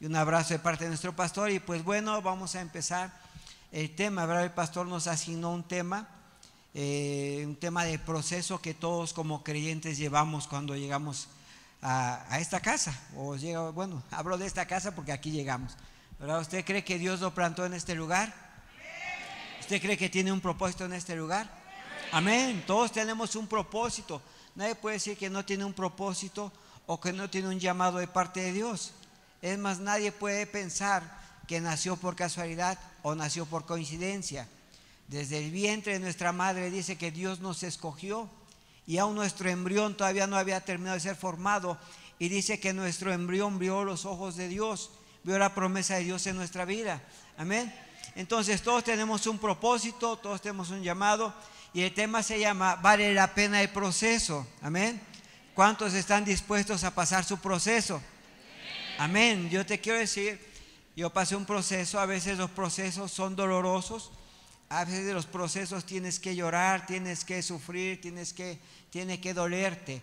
y un abrazo de parte de nuestro pastor. Y pues bueno, vamos a empezar el tema. ¿verdad? El pastor nos asignó un tema, eh, un tema de proceso que todos como creyentes llevamos cuando llegamos a, esta casa. O llega, bueno, hablo de esta casa porque aquí llegamos. ¿verdad? ¿Usted cree que Dios lo plantó en este lugar? ¿Usted cree que tiene un propósito en este lugar? Amén. Todos tenemos un propósito. Nadie puede decir que no tiene un propósito o que no tiene un llamado de parte de Dios. Es más, nadie puede pensar que nació por casualidad o nació por coincidencia. Desde el vientre de nuestra madre dice que Dios nos escogió y aún nuestro embrión todavía no había terminado de ser formado y dice que nuestro embrión vio los ojos de Dios, vio la promesa de Dios en nuestra vida. Amén. Entonces todos tenemos un propósito, todos tenemos un llamado y el tema se llama Vale la pena el proceso. Amén. ¿Cuántos están dispuestos a pasar su proceso? Amén. Yo te quiero decir, yo pasé un proceso, a veces los procesos son dolorosos, a veces los procesos tienes que llorar, tienes que sufrir, tienes que, tiene que dolerte,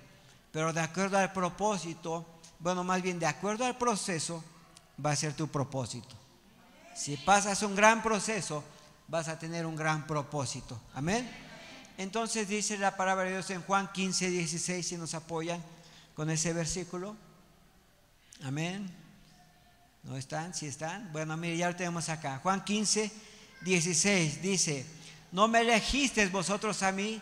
pero de acuerdo al propósito, bueno, más bien de acuerdo al proceso, va a ser tu propósito. Si pasas un gran proceso, vas a tener un gran propósito. Amén. Entonces dice la palabra de Dios en Juan 15, 16, si nos apoyan con ese versículo. Amén. ¿No están? ¿Sí están? Bueno, mire, ya lo tenemos acá. Juan 15, 16 dice, no me elegisteis vosotros a mí,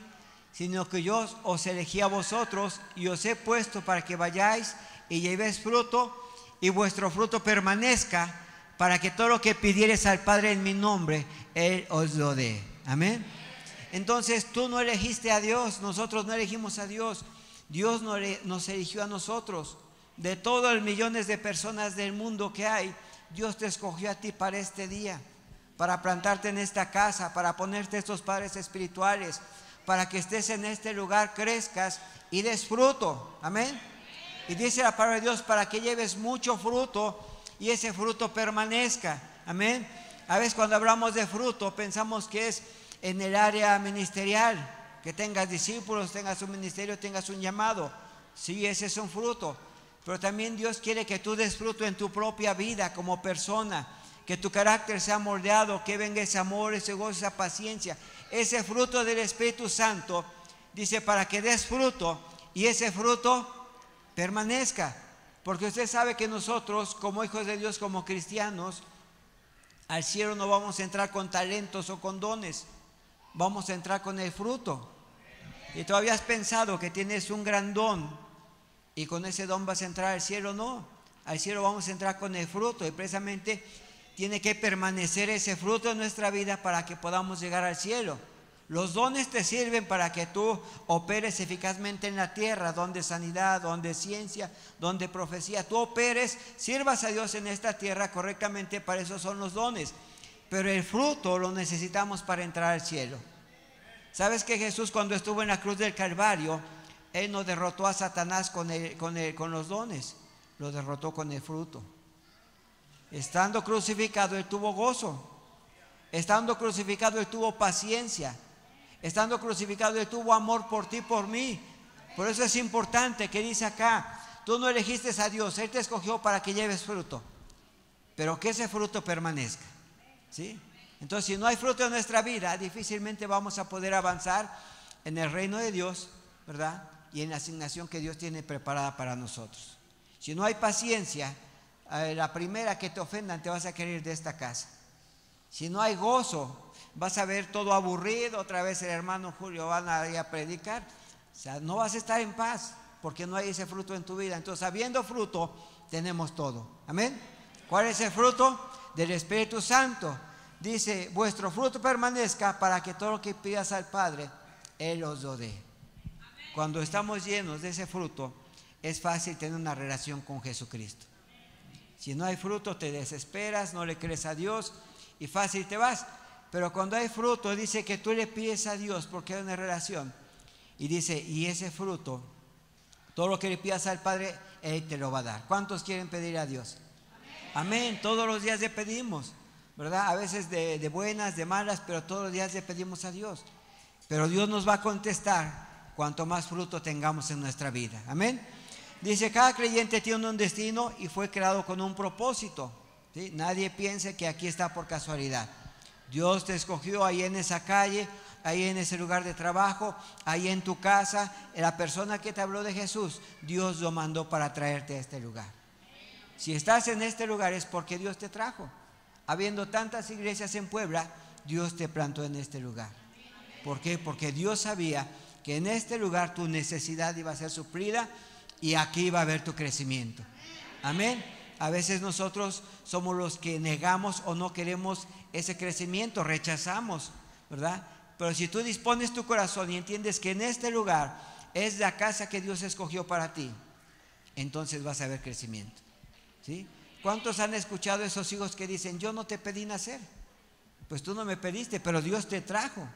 sino que yo os elegí a vosotros y os he puesto para que vayáis y llevéis fruto y vuestro fruto permanezca para que todo lo que pidieres al Padre en mi nombre, Él os lo dé. Amén. Entonces tú no elegiste a Dios, nosotros no elegimos a Dios, Dios nos eligió a nosotros. De todos los millones de personas del mundo que hay, Dios te escogió a ti para este día, para plantarte en esta casa, para ponerte estos padres espirituales, para que estés en este lugar, crezcas y des fruto. Amén. Y dice la palabra de Dios para que lleves mucho fruto y ese fruto permanezca. Amén. A veces cuando hablamos de fruto pensamos que es en el área ministerial, que tengas discípulos, tengas un ministerio, tengas un llamado. Sí, ese es un fruto. Pero también Dios quiere que tú des fruto en tu propia vida como persona, que tu carácter sea moldeado, que venga ese amor, ese gozo, esa paciencia, ese fruto del Espíritu Santo. Dice, para que des fruto y ese fruto permanezca. Porque usted sabe que nosotros, como hijos de Dios, como cristianos, al cielo no vamos a entrar con talentos o con dones, vamos a entrar con el fruto. Y todavía has pensado que tienes un gran don y con ese don vas a entrar al cielo, no. Al cielo vamos a entrar con el fruto y precisamente tiene que permanecer ese fruto en nuestra vida para que podamos llegar al cielo. Los dones te sirven para que tú operes eficazmente en la tierra, donde sanidad, donde ciencia, donde profecía. Tú operes, sirvas a Dios en esta tierra correctamente, para eso son los dones. Pero el fruto lo necesitamos para entrar al cielo. ¿Sabes que Jesús cuando estuvo en la cruz del Calvario, Él no derrotó a Satanás con, con, con los dones, lo derrotó con el fruto. Estando crucificado, Él tuvo gozo. Estando crucificado, Él tuvo paciencia estando crucificado, Él tuvo amor por ti, por mí. Por eso es importante que dice acá, tú no elegiste a Dios, Él te escogió para que lleves fruto, pero que ese fruto permanezca. ¿Sí? Entonces, si no hay fruto en nuestra vida, difícilmente vamos a poder avanzar en el reino de Dios, ¿verdad? Y en la asignación que Dios tiene preparada para nosotros. Si no hay paciencia, la primera que te ofendan te vas a querer de esta casa. Si no hay gozo, vas a ver todo aburrido, otra vez el hermano Julio van a, a predicar. O sea, no vas a estar en paz porque no hay ese fruto en tu vida. Entonces, habiendo fruto, tenemos todo. Amén. ¿Cuál es el fruto? Del Espíritu Santo. Dice, vuestro fruto permanezca para que todo lo que pidas al Padre, Él os lo dé. Cuando estamos llenos de ese fruto, es fácil tener una relación con Jesucristo. Si no hay fruto, te desesperas, no le crees a Dios y fácil te vas. Pero cuando hay fruto, dice que tú le pides a Dios porque hay una relación. Y dice, y ese fruto, todo lo que le pidas al Padre, Él te lo va a dar. ¿Cuántos quieren pedir a Dios? Amén. Todos los días le pedimos, ¿verdad? A veces de, de buenas, de malas, pero todos los días le pedimos a Dios. Pero Dios nos va a contestar cuanto más fruto tengamos en nuestra vida. Amén. Dice, cada creyente tiene un destino y fue creado con un propósito. Nadie piense que aquí está por casualidad. Dios te escogió ahí en esa calle, ahí en ese lugar de trabajo, ahí en tu casa. La persona que te habló de Jesús, Dios lo mandó para traerte a este lugar. Si estás en este lugar es porque Dios te trajo. Habiendo tantas iglesias en Puebla, Dios te plantó en este lugar. ¿Por qué? Porque Dios sabía que en este lugar tu necesidad iba a ser suplida y aquí va a haber tu crecimiento. Amén. A veces nosotros somos los que negamos o no queremos ese crecimiento, rechazamos, ¿verdad? Pero si tú dispones tu corazón y entiendes que en este lugar es la casa que Dios escogió para ti, entonces vas a ver crecimiento. ¿Sí? ¿Cuántos han escuchado esos hijos que dicen, yo no te pedí nacer? Pues tú no me pediste, pero Dios te trajo,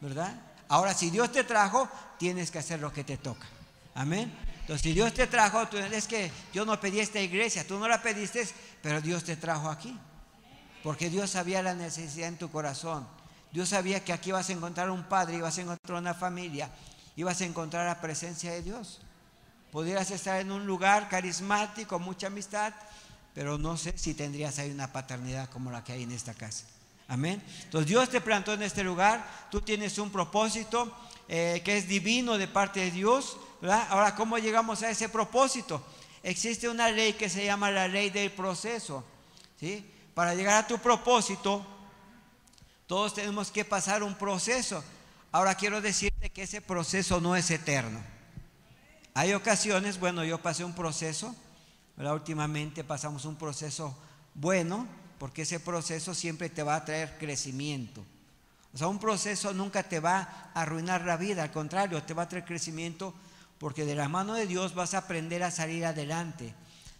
¿verdad? Ahora, si Dios te trajo, tienes que hacer lo que te toca. Amén. Entonces, si Dios te trajo, tú, es que yo no pedí esta iglesia, tú no la pediste, pero Dios te trajo aquí. Porque Dios sabía la necesidad en tu corazón. Dios sabía que aquí vas a encontrar un padre, ibas a encontrar una familia, ibas a encontrar la presencia de Dios. Podrías estar en un lugar carismático, mucha amistad, pero no sé si tendrías ahí una paternidad como la que hay en esta casa. Amén. Entonces Dios te plantó en este lugar, tú tienes un propósito eh, que es divino de parte de Dios. Ahora, ¿cómo llegamos a ese propósito? Existe una ley que se llama la ley del proceso. ¿sí? Para llegar a tu propósito, todos tenemos que pasar un proceso. Ahora quiero decirte que ese proceso no es eterno. Hay ocasiones, bueno, yo pasé un proceso, últimamente pasamos un proceso bueno, porque ese proceso siempre te va a traer crecimiento. O sea, un proceso nunca te va a arruinar la vida, al contrario, te va a traer crecimiento porque de la mano de Dios vas a aprender a salir adelante.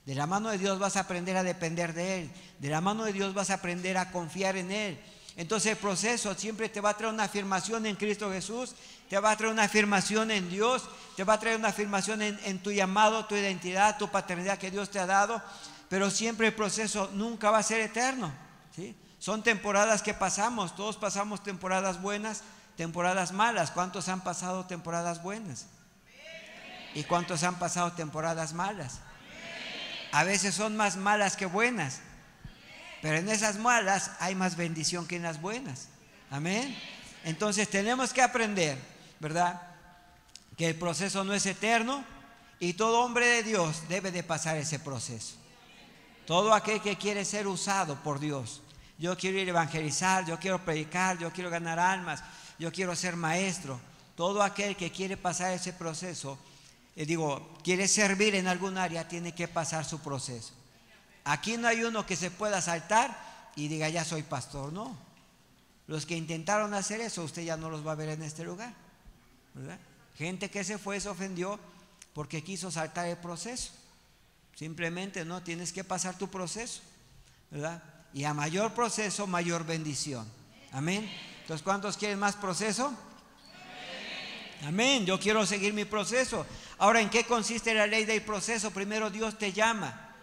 De la mano de Dios vas a aprender a depender de Él. De la mano de Dios vas a aprender a confiar en Él. Entonces el proceso siempre te va a traer una afirmación en Cristo Jesús, te va a traer una afirmación en Dios, te va a traer una afirmación en, en tu llamado, tu identidad, tu paternidad que Dios te ha dado pero siempre el proceso nunca va a ser eterno. ¿sí? Son temporadas que pasamos, todos pasamos temporadas buenas, temporadas malas. ¿Cuántos han pasado temporadas buenas? ¿Y cuántos han pasado temporadas malas? A veces son más malas que buenas, pero en esas malas hay más bendición que en las buenas. Amén. Entonces tenemos que aprender, ¿verdad? Que el proceso no es eterno y todo hombre de Dios debe de pasar ese proceso. Todo aquel que quiere ser usado por Dios. Yo quiero ir a evangelizar, yo quiero predicar, yo quiero ganar almas, yo quiero ser maestro. Todo aquel que quiere pasar ese proceso, eh, digo, quiere servir en algún área, tiene que pasar su proceso. Aquí no hay uno que se pueda saltar y diga, ya soy pastor, no. Los que intentaron hacer eso, usted ya no los va a ver en este lugar. Gente que se fue, se ofendió porque quiso saltar el proceso. Simplemente no tienes que pasar tu proceso, ¿verdad? Y a mayor proceso, mayor bendición. Amén. Entonces, ¿cuántos quieren más proceso? Amén. Yo quiero seguir mi proceso. Ahora, ¿en qué consiste la ley del proceso? Primero, Dios te llama.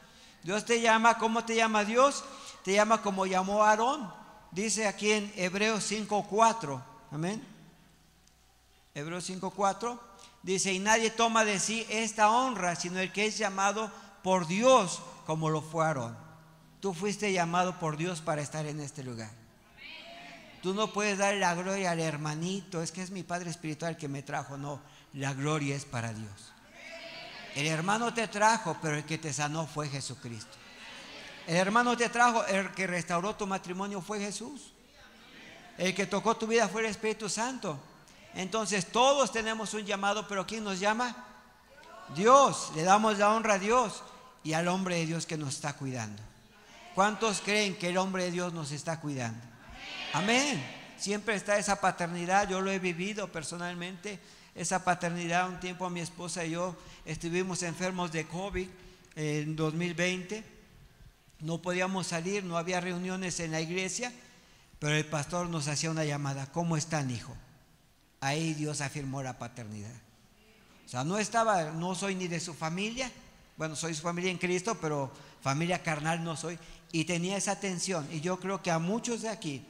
Dios te llama, ¿cómo te llama Dios? Te llama como llamó Aarón. Dice aquí en Hebreos 5.4. Amén. Hebreos 5.4. Dice, y nadie toma de sí esta honra, sino el que es llamado por Dios como lo fue Aarón. Tú fuiste llamado por Dios para estar en este lugar. Tú no puedes dar la gloria al hermanito, es que es mi Padre Espiritual que me trajo. No, la gloria es para Dios. El hermano te trajo, pero el que te sanó fue Jesucristo. El hermano te trajo, el que restauró tu matrimonio fue Jesús. El que tocó tu vida fue el Espíritu Santo. Entonces todos tenemos un llamado, pero ¿quién nos llama? Dios. Le damos la honra a Dios y al hombre de Dios que nos está cuidando. ¿Cuántos creen que el hombre de Dios nos está cuidando? Amén. Siempre está esa paternidad, yo lo he vivido personalmente, esa paternidad. Un tiempo mi esposa y yo estuvimos enfermos de COVID en 2020, no podíamos salir, no había reuniones en la iglesia, pero el pastor nos hacía una llamada, ¿cómo están, hijo? Ahí Dios afirmó la paternidad. O sea, no estaba, no soy ni de su familia, bueno, soy su familia en Cristo, pero familia carnal no soy. Y tenía esa atención. Y yo creo que a muchos de aquí,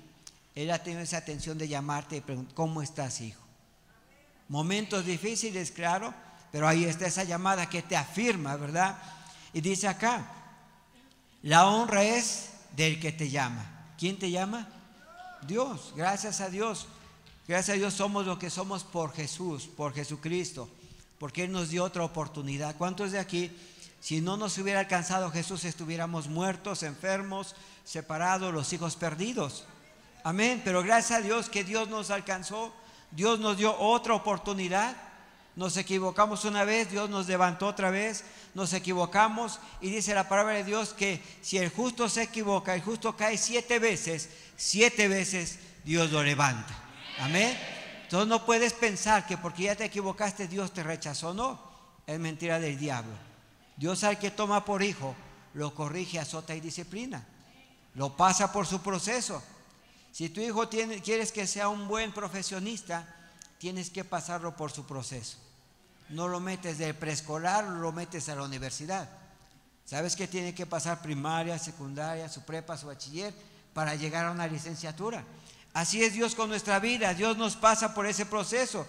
él ha tenido esa atención de llamarte y preguntar, ¿cómo estás, hijo? Momentos difíciles, claro, pero ahí está esa llamada que te afirma, ¿verdad? Y dice acá, la honra es del que te llama. ¿Quién te llama? Dios, gracias a Dios. Gracias a Dios somos lo que somos por Jesús, por Jesucristo, porque Él nos dio otra oportunidad. ¿Cuántos de aquí, si no nos hubiera alcanzado Jesús, estuviéramos muertos, enfermos, separados, los hijos perdidos? Amén. Pero gracias a Dios que Dios nos alcanzó, Dios nos dio otra oportunidad. Nos equivocamos una vez, Dios nos levantó otra vez, nos equivocamos y dice la palabra de Dios que si el justo se equivoca, el justo cae siete veces, siete veces Dios lo levanta. Amén. Entonces no puedes pensar que porque ya te equivocaste Dios te rechazó, no. Es mentira del diablo. Dios al que toma por hijo, lo corrige, azota y disciplina. Lo pasa por su proceso. Si tu hijo tiene, quieres que sea un buen profesionista, tienes que pasarlo por su proceso. No lo metes del preescolar, lo metes a la universidad. ¿Sabes que tiene que pasar primaria, secundaria, su prepa, su bachiller para llegar a una licenciatura? Así es Dios con nuestra vida, Dios nos pasa por ese proceso.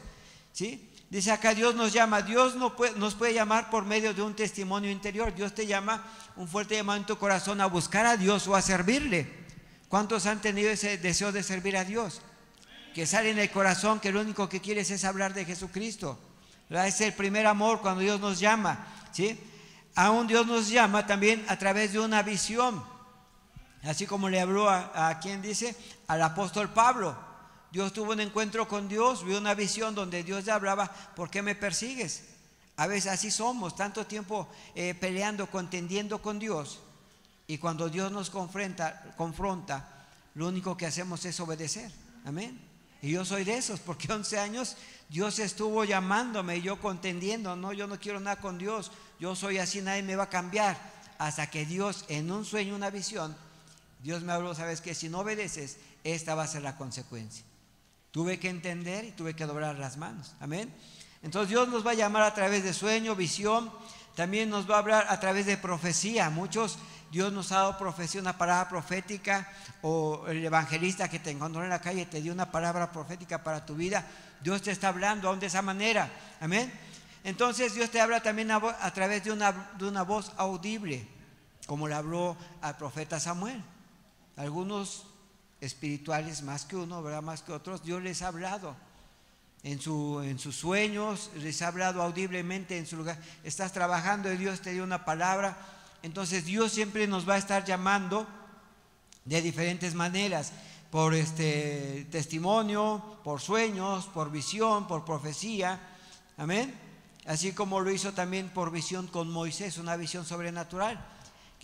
¿sí? Dice acá, Dios nos llama, Dios no nos puede llamar por medio de un testimonio interior, Dios te llama un fuerte llamado en tu corazón a buscar a Dios o a servirle. ¿Cuántos han tenido ese deseo de servir a Dios? Que sale en el corazón que lo único que quieres es hablar de Jesucristo. Es el primer amor cuando Dios nos llama. ¿sí? Aún Dios nos llama también a través de una visión. Así como le habló a quien dice, al apóstol Pablo. Dios tuvo un encuentro con Dios, vio una visión donde Dios le hablaba, ¿por qué me persigues? A veces así somos, tanto tiempo eh, peleando, contendiendo con Dios. Y cuando Dios nos confronta, confronta, lo único que hacemos es obedecer. Amén. Y yo soy de esos, porque 11 años Dios estuvo llamándome y yo contendiendo. No, yo no quiero nada con Dios. Yo soy así, nadie me va a cambiar. Hasta que Dios, en un sueño, una visión, Dios me habló, sabes que si no obedeces, esta va a ser la consecuencia. Tuve que entender y tuve que doblar las manos. Amén. Entonces Dios nos va a llamar a través de sueño, visión, también nos va a hablar a través de profecía. Muchos, Dios nos ha dado profecía, una palabra profética, o el evangelista que te encontró en la calle te dio una palabra profética para tu vida. Dios te está hablando aún de esa manera. Amén. Entonces Dios te habla también a, través de una, de una voz audible, como le habló al profeta Samuel. Algunos espirituales más que uno, ¿verdad? Más que otros, Dios les ha hablado. En, su, en sus sueños, les ha hablado audiblemente en su lugar. Estás trabajando y Dios te dio una palabra. Entonces Dios siempre nos va a estar llamando de diferentes maneras, por este testimonio, por sueños, por visión, por profecía. Amén. Así como lo hizo también por visión con Moisés, una visión sobrenatural.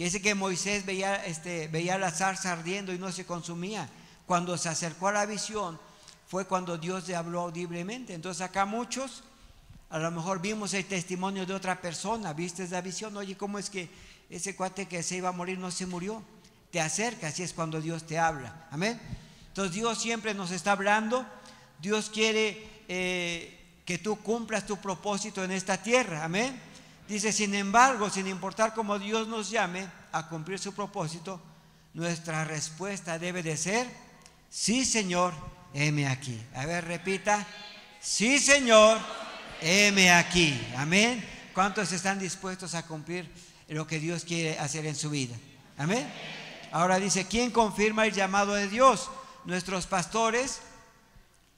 Que dice que Moisés veía, este, veía la zarza ardiendo y no se consumía. Cuando se acercó a la visión fue cuando Dios le habló audiblemente. Entonces acá muchos, a lo mejor vimos el testimonio de otra persona, viste la visión, oye, ¿cómo es que ese cuate que se iba a morir no se murió? Te acercas y es cuando Dios te habla. Amén. Entonces Dios siempre nos está hablando. Dios quiere eh, que tú cumplas tu propósito en esta tierra. Amén. Dice, sin embargo, sin importar cómo Dios nos llame a cumplir su propósito, nuestra respuesta debe de ser, sí Señor, heme aquí. A ver, repita, sí Señor, heme aquí. Amén. ¿Cuántos están dispuestos a cumplir lo que Dios quiere hacer en su vida? Amén. Ahora dice, ¿quién confirma el llamado de Dios? ¿Nuestros pastores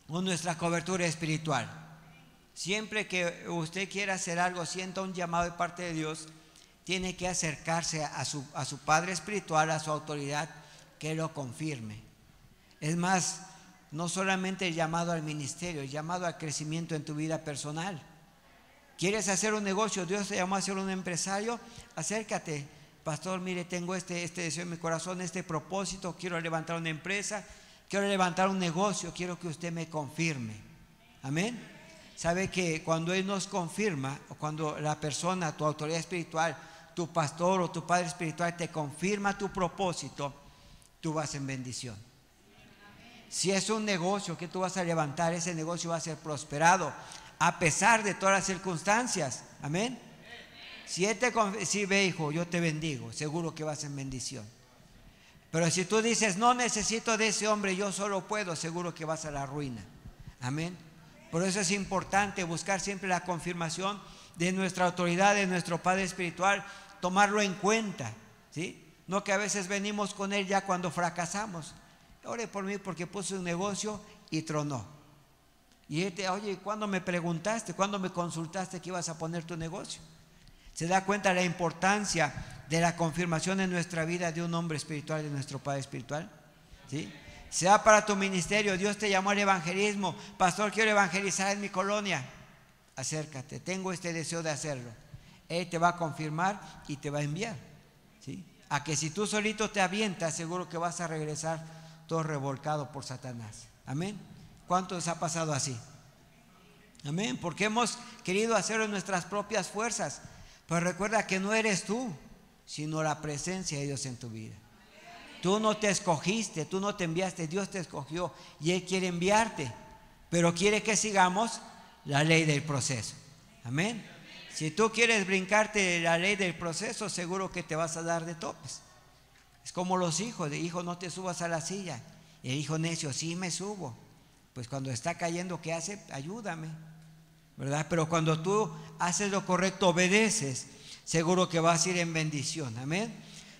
o nuestra cobertura espiritual? Siempre que usted quiera hacer algo, sienta un llamado de parte de Dios, tiene que acercarse a su, a su Padre Espiritual, a su autoridad, que lo confirme. Es más, no solamente el llamado al ministerio, el llamado al crecimiento en tu vida personal. ¿Quieres hacer un negocio? Dios te llamó a ser un empresario. Acércate, pastor, mire, tengo este, este deseo en mi corazón, este propósito, quiero levantar una empresa, quiero levantar un negocio, quiero que usted me confirme. Amén sabe que cuando Él nos confirma, o cuando la persona, tu autoridad espiritual, tu pastor o tu padre espiritual te confirma tu propósito, tú vas en bendición. Si es un negocio que tú vas a levantar, ese negocio va a ser prosperado a pesar de todas las circunstancias. Amén. Si Él te si ve, hijo, yo te bendigo, seguro que vas en bendición. Pero si tú dices, no necesito de ese hombre, yo solo puedo, seguro que vas a la ruina. Amén. Por eso es importante buscar siempre la confirmación de nuestra autoridad, de nuestro Padre Espiritual, tomarlo en cuenta, ¿sí? No que a veces venimos con Él ya cuando fracasamos. Ore por mí porque puse un negocio y tronó. Y él te, oye, ¿cuándo me preguntaste? ¿Cuándo me consultaste que ibas a poner tu negocio? Se da cuenta la importancia de la confirmación en nuestra vida de un hombre espiritual, de nuestro Padre espiritual. ¿Sí? Sea para tu ministerio, Dios te llamó al evangelismo. Pastor, quiero evangelizar en mi colonia. Acércate, tengo este deseo de hacerlo. Él te va a confirmar y te va a enviar. ¿sí? A que si tú solito te avientas, seguro que vas a regresar todo revolcado por Satanás. Amén. ¿Cuántos ha pasado así? Amén. Porque hemos querido hacerlo en nuestras propias fuerzas. Pero recuerda que no eres tú, sino la presencia de Dios en tu vida. Tú no te escogiste, tú no te enviaste, Dios te escogió y Él quiere enviarte, pero quiere que sigamos la ley del proceso. Amén. Si tú quieres brincarte la ley del proceso, seguro que te vas a dar de topes. Es como los hijos, de hijo no te subas a la silla. el hijo necio, sí me subo. Pues cuando está cayendo, ¿qué hace? Ayúdame. ¿Verdad? Pero cuando tú haces lo correcto, obedeces, seguro que vas a ir en bendición. Amén.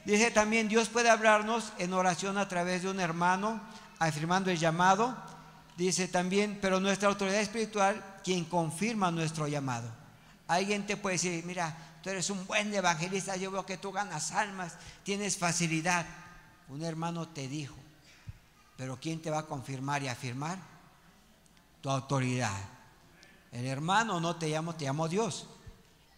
Dice también, Dios puede hablarnos en oración a través de un hermano, afirmando el llamado. Dice también, pero nuestra autoridad espiritual, quien confirma nuestro llamado. Alguien te puede decir, mira, tú eres un buen evangelista, yo veo que tú ganas almas, tienes facilidad. Un hermano te dijo, pero ¿quién te va a confirmar y afirmar? Tu autoridad. El hermano no te llamo, te llamo Dios.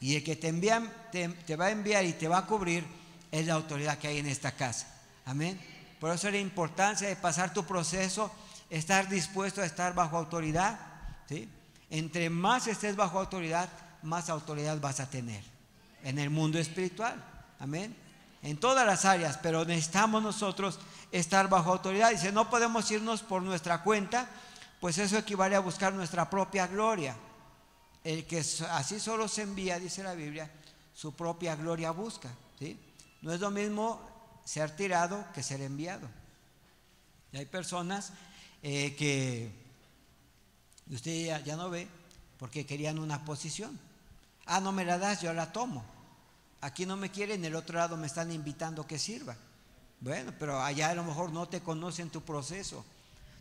Y el que te, envía, te va a enviar y te va a cubrir es la autoridad que hay en esta casa. Amén. Por eso la importancia de pasar tu proceso, estar dispuesto a estar bajo autoridad. ¿sí? Entre más estés bajo autoridad, más autoridad vas a tener en el mundo espiritual. Amén. En todas las áreas, pero necesitamos nosotros estar bajo autoridad. Dice, no podemos irnos por nuestra cuenta, pues eso equivale a buscar nuestra propia gloria. El que así solo se envía, dice la Biblia, su propia gloria busca. ¿sí? No es lo mismo ser tirado que ser enviado. Y hay personas eh, que usted ya, no ve porque querían una posición. Ah, no me la das, yo la tomo. Aquí no me quieren, en el otro lado me están invitando que sirva. Bueno, pero allá a lo mejor no te conocen tu proceso.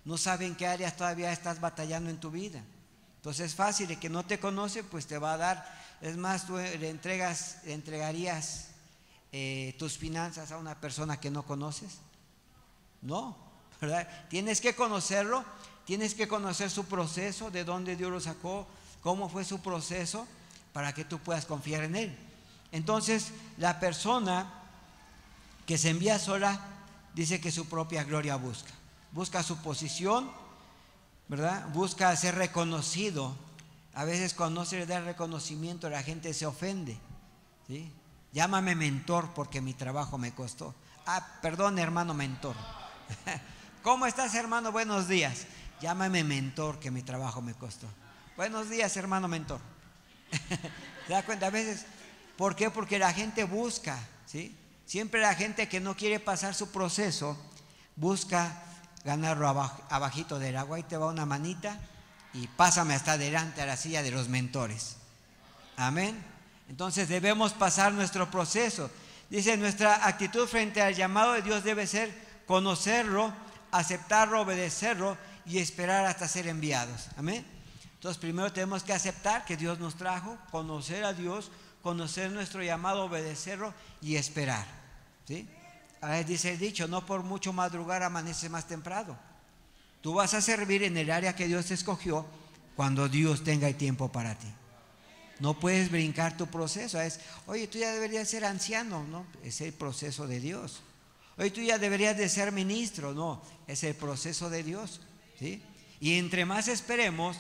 No saben qué áreas todavía estás batallando en tu vida. Entonces es fácil, el que no te conoce, pues te va a dar. Es más, tú le entregas, le entregarías eh, tus finanzas a una persona que no conoces? No, ¿verdad? Tienes que conocerlo, tienes que conocer su proceso, de dónde Dios lo sacó, cómo fue su proceso, para que tú puedas confiar en Él. Entonces, la persona que se envía sola dice que su propia gloria busca. Busca su posición, ¿verdad? Busca ser reconocido. A veces cuando no se le da reconocimiento la gente se ofende. ¿sí? Llámame mentor porque mi trabajo me costó. Ah, perdón, hermano mentor. ¿Cómo estás, hermano? Buenos días. Llámame mentor que mi trabajo me costó. Buenos días, hermano mentor. ¿Te das cuenta? A veces, ¿por qué? Porque la gente busca, ¿sí? Siempre la gente que no quiere pasar su proceso busca ganarlo abajito del agua y te va una manita y pásame hasta adelante a la silla de los mentores. Amén. Entonces debemos pasar nuestro proceso. Dice, nuestra actitud frente al llamado de Dios debe ser conocerlo, aceptarlo, obedecerlo y esperar hasta ser enviados. Amén. Entonces primero tenemos que aceptar que Dios nos trajo, conocer a Dios, conocer nuestro llamado, obedecerlo y esperar. ¿sí? A veces dice el dicho, no por mucho madrugar amanece más temprano. Tú vas a servir en el área que Dios te escogió cuando Dios tenga el tiempo para ti. No puedes brincar tu proceso. Es, oye, tú ya deberías ser anciano, ¿no? Es el proceso de Dios. Oye, tú ya deberías de ser ministro, no, es el proceso de Dios. ¿sí? Y entre más esperemos,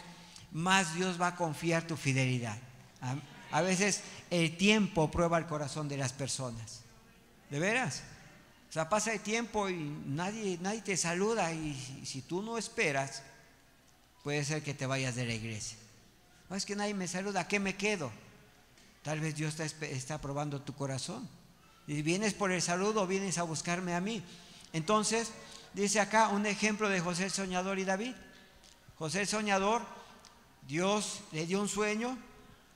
más Dios va a confiar tu fidelidad. A, veces el tiempo prueba el corazón de las personas. ¿De veras? O sea, pasa el tiempo y nadie, nadie te saluda y si tú no esperas, puede ser que te vayas de la iglesia es que nadie me saluda, ¿a qué me quedo? Tal vez Dios está, probando tu corazón. Y vienes por el saludo o vienes a buscarme a mí. Entonces, dice acá un ejemplo de José el Soñador y David. José el Soñador Dios le dio un sueño,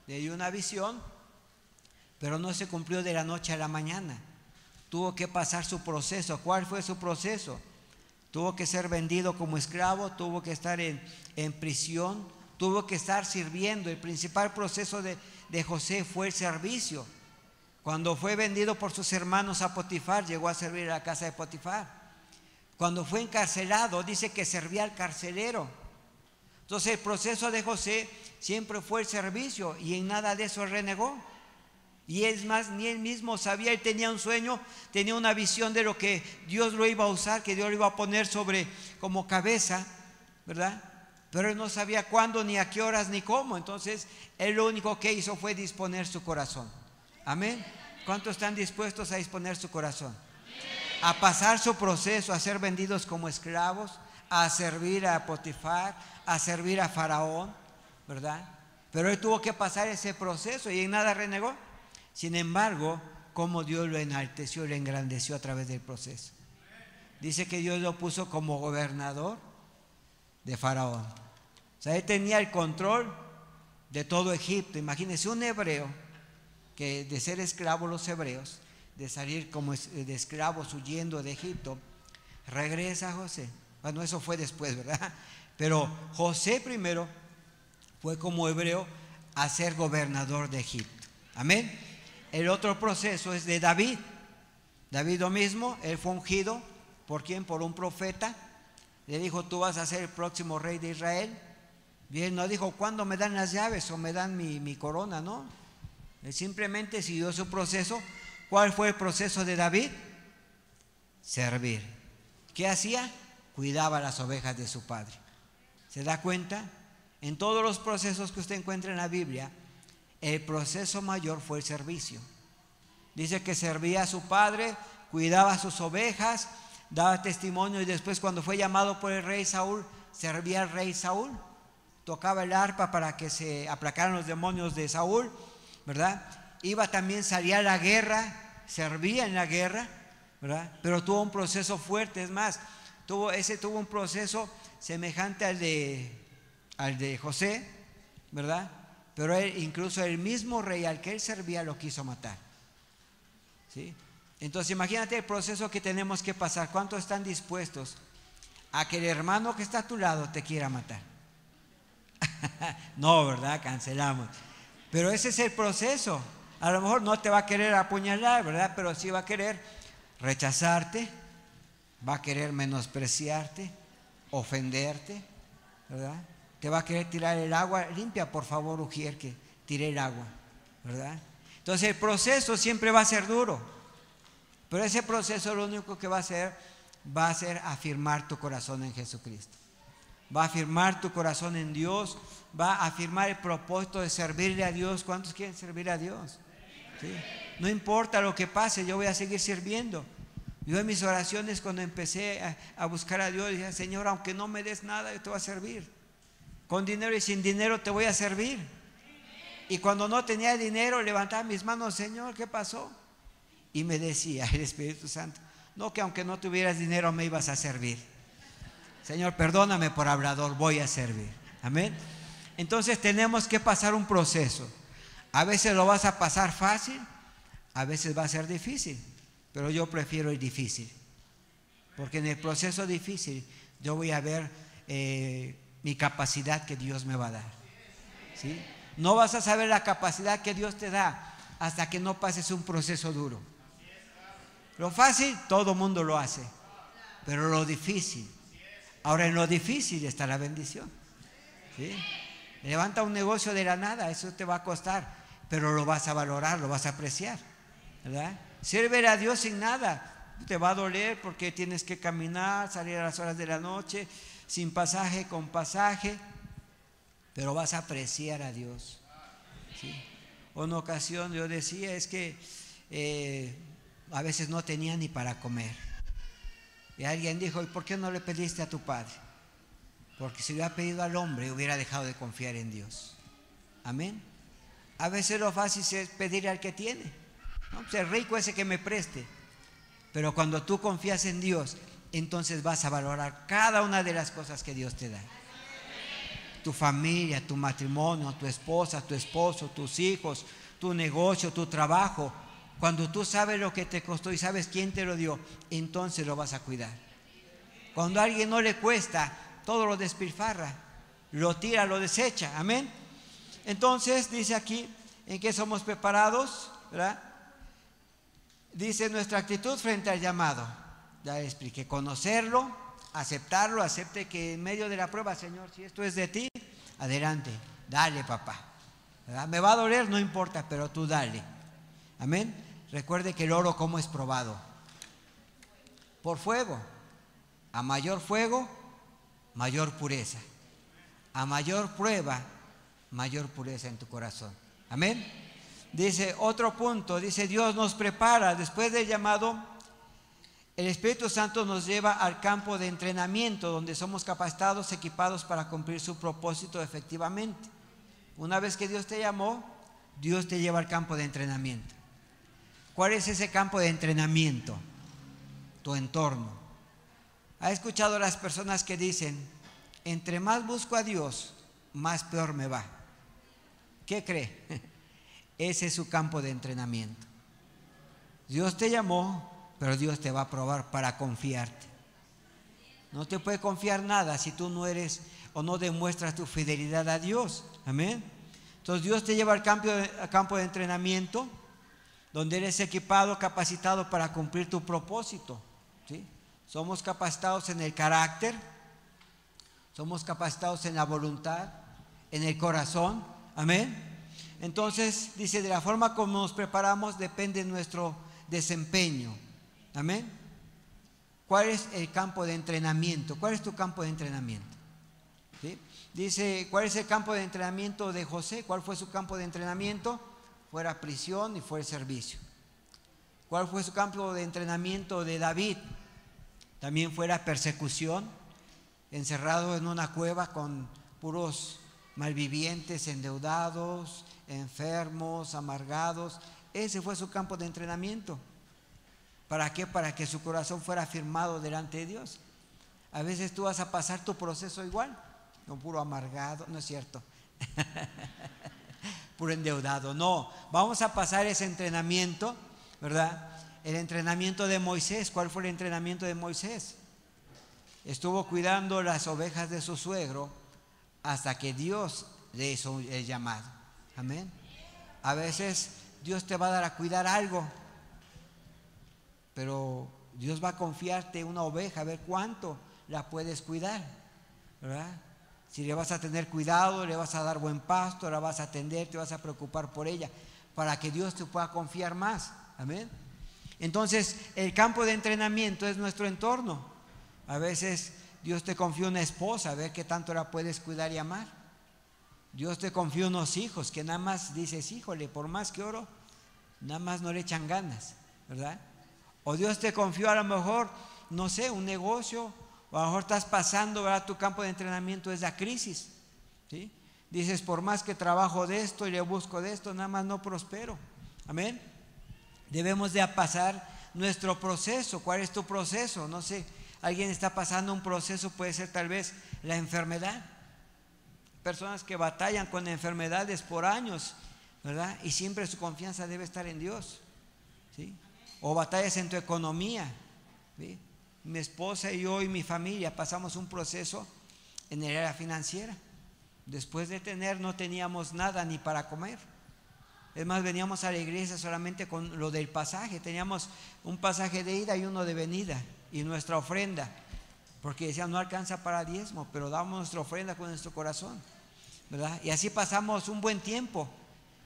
le dio una visión, pero no se cumplió de la noche a la mañana. Tuvo que pasar su proceso. ¿Cuál fue su proceso? Tuvo que ser vendido como esclavo, tuvo que estar en, prisión, tuvo que estar sirviendo. El principal proceso de, José fue el servicio. Cuando fue vendido por sus hermanos a Potifar, llegó a servir a la casa de Potifar. Cuando fue encarcelado, dice que servía al carcelero. Entonces el proceso de José siempre fue el servicio y en nada de eso renegó. Y es más, ni él mismo sabía, él tenía un sueño, tenía una visión de lo que Dios lo iba a usar, que Dios lo iba a poner sobre como cabeza, ¿verdad? Pero él no sabía cuándo, ni a qué horas, ni cómo. Entonces, él lo único que hizo fue disponer su corazón. Amén. ¿Cuántos están dispuestos a disponer su corazón? A pasar su proceso, a ser vendidos como esclavos, a servir a Potifar, a servir a Faraón, ¿verdad? Pero él tuvo que pasar ese proceso y en nada renegó. Sin embargo, como Dios lo enalteció y lo engrandeció a través del proceso. Dice que Dios lo puso como gobernador de Faraón. O sea, él tenía el control de todo Egipto. Imagínense un hebreo que de ser esclavo los hebreos, de salir como de esclavos huyendo de Egipto, regresa José. Bueno, eso fue después, ¿verdad? Pero José primero fue como hebreo a ser gobernador de Egipto. Amén. El otro proceso es de David. David lo mismo, él fue ungido. ¿Por quién? Por un profeta. Le dijo, tú vas a ser el próximo rey de Israel. Bien, no dijo, ¿cuándo me dan las llaves o me dan mi, corona? No. Él simplemente siguió su proceso. ¿Cuál fue el proceso de David? Servir. ¿Qué hacía? Cuidaba las ovejas de su padre. ¿Se da cuenta? En todos los procesos que usted encuentra en la Biblia, el proceso mayor fue el servicio. Dice que servía a su padre, cuidaba a sus ovejas, daba testimonio y después cuando fue llamado por el rey Saúl, servía al rey Saúl. Tocaba el arpa para que se aplacaran los demonios de Saúl, ¿verdad? Iba también, salía a la guerra, servía en la guerra, ¿verdad? Pero tuvo un proceso fuerte, es más, tuvo, ese tuvo un proceso semejante al de, al de José, ¿verdad? Pero incluso el mismo rey al que él servía lo quiso matar. ¿Sí? Entonces imagínate el proceso que tenemos que pasar. ¿Cuántos están dispuestos a que el hermano que está a tu lado te quiera matar? no, ¿verdad? Cancelamos. Pero ese es el proceso. A lo mejor no te va a querer apuñalar, ¿verdad? Pero sí va a querer rechazarte, va a querer menospreciarte, ofenderte, ¿verdad? te va a querer tirar el agua, limpia por favor, Ujier, que tire el agua, ¿verdad? Entonces el proceso siempre va a ser duro, pero ese proceso lo único que va a hacer, va a ser afirmar tu corazón en Jesucristo. Va a afirmar tu corazón en Dios, va a afirmar el propósito de servirle a Dios. ¿Cuántos quieren servir a Dios? No importa lo que pase, yo voy a seguir sirviendo. Yo en mis oraciones cuando empecé a, a buscar a Dios, dije, Señor, aunque no me des nada, yo te voy a servir. Con dinero y sin dinero te voy a servir. Y cuando no tenía dinero, levantaba mis manos, Señor, ¿qué pasó? Y me decía el Espíritu Santo, no que aunque no tuvieras dinero me ibas a servir. Señor, perdóname por hablador, voy a servir. Amén. Entonces tenemos que pasar un proceso. A veces lo vas a pasar fácil, a veces va a ser difícil, pero yo prefiero el difícil. Porque en el proceso difícil yo voy a ver eh, mi capacidad que Dios me va a dar. No vas a saber la capacidad que Dios te da hasta que no pases un proceso duro. Lo fácil, todo mundo lo hace, pero lo difícil. Ahora en lo difícil está la bendición. ¿Sí? Levanta un negocio de la nada, eso te va a costar, pero lo vas a valorar, lo vas a apreciar. ¿verdad? Sirve a Dios sin nada. Te va a doler porque tienes que caminar, salir a las horas de la noche, sin pasaje, con pasaje, pero vas a apreciar a Dios. Una ocasión yo decía es que eh, a veces no tenía ni para comer. Y alguien dijo, ¿y por qué no le pediste a tu padre? Porque si hubiera pedido al hombre, hubiera dejado de confiar en Dios. Amén. A veces lo fácil es pedir al que tiene. ¿no? Pues rico ese que me preste. Pero cuando tú confías en Dios, entonces vas a valorar cada una de las cosas que Dios te da. tu familia, tu matrimonio, tu esposa, tu esposo, tus hijos, tu negocio, tu trabajo. Cuando tú sabes lo que te costó y sabes quién te lo dio, entonces lo vas a cuidar. Cuando a alguien no le cuesta, todo lo despilfarra, lo tira, lo desecha. Amén. Entonces dice aquí, ¿en qué somos preparados? Dice nuestra actitud frente al llamado. Ya le expliqué, conocerlo, aceptarlo, acepte que en medio de la prueba, Señor, si esto es de ti, adelante, dale papá. Me va a doler, no importa, pero tú dale. Amén. Recuerde que el oro como es probado. Por fuego. A mayor fuego, mayor pureza. A mayor prueba, mayor pureza en tu corazón. Amén. Dice otro punto, dice Dios nos prepara después del llamado. El Espíritu Santo nos lleva al campo de entrenamiento donde somos capacitados, equipados para cumplir su propósito efectivamente. Una vez que Dios te llamó, Dios te lleva al campo de entrenamiento. ¿Cuál es ese campo de entrenamiento? Tu entorno. ¿Ha escuchado a las personas que dicen, entre más busco a Dios, más peor me va? ¿Qué cree? Ese es su campo de entrenamiento. Dios te llamó, pero Dios te va a probar para confiarte. No te puede confiar nada si tú no eres o no demuestras tu fidelidad a Dios. Amén. Entonces Dios te lleva al campo de, al campo de entrenamiento, donde eres equipado, capacitado para cumplir tu propósito. ¿sí? Somos capacitados en el carácter, somos capacitados en la voluntad, en el corazón. Amén. Entonces, dice, de la forma como nos preparamos depende nuestro desempeño. Amén. ¿Cuál es el campo de entrenamiento? ¿Cuál es tu campo de entrenamiento? Dice, ¿cuál es el campo de entrenamiento de José? ¿Cuál fue su campo de entrenamiento? Fuera prisión y fue el servicio. ¿Cuál fue su campo de entrenamiento de David? También fuera persecución, encerrado en una cueva con puros malvivientes, endeudados, enfermos, amargados. Ese fue su campo de entrenamiento. ¿Para qué? Para que su corazón fuera firmado delante de Dios. A veces tú vas a pasar tu proceso igual, no puro amargado, no es cierto. puro endeudado, no. Vamos a pasar ese entrenamiento, ¿verdad? El entrenamiento de Moisés, ¿cuál fue el entrenamiento de Moisés? Estuvo cuidando las ovejas de su suegro hasta que Dios le hizo el llamado. Amén. A veces Dios te va a dar a cuidar algo, pero Dios va a confiarte una oveja, a ver cuánto la puedes cuidar, ¿verdad? Si le vas a tener cuidado, le vas a dar buen pasto, la vas a atender, te vas a preocupar por ella, para que Dios te pueda confiar más. Amén. Entonces, el campo de entrenamiento es nuestro entorno. A veces Dios te confía una esposa, a ver qué tanto la puedes cuidar y amar. Dios te confía unos hijos que nada más dices, híjole, por más que oro, nada más no le echan ganas, ¿verdad? O Dios te confió a lo mejor, no sé, un negocio, o a lo mejor estás pasando, ¿verdad? Tu campo de entrenamiento es la crisis, ¿sí? Dices, por más que trabajo de esto y le busco de esto, nada más no prospero. Amén. Debemos de pasar nuestro proceso. ¿Cuál es tu proceso? No sé, alguien está pasando un proceso, puede ser tal vez la enfermedad. Personas que batallan con enfermedades por años, ¿verdad? Y siempre su confianza debe estar en Dios. ¿sí? O batallas en tu economía. Mi esposa y yo y mi familia pasamos un proceso en el área financiera. Después de tener no teníamos nada ni para comer. Es más, veníamos a la iglesia solamente con lo del pasaje. Teníamos un pasaje de ida y uno de venida. Y nuestra ofrenda. Porque decían, no alcanza para diezmo, pero damos nuestra ofrenda con nuestro corazón. ¿Verdad? Y así pasamos un buen tiempo.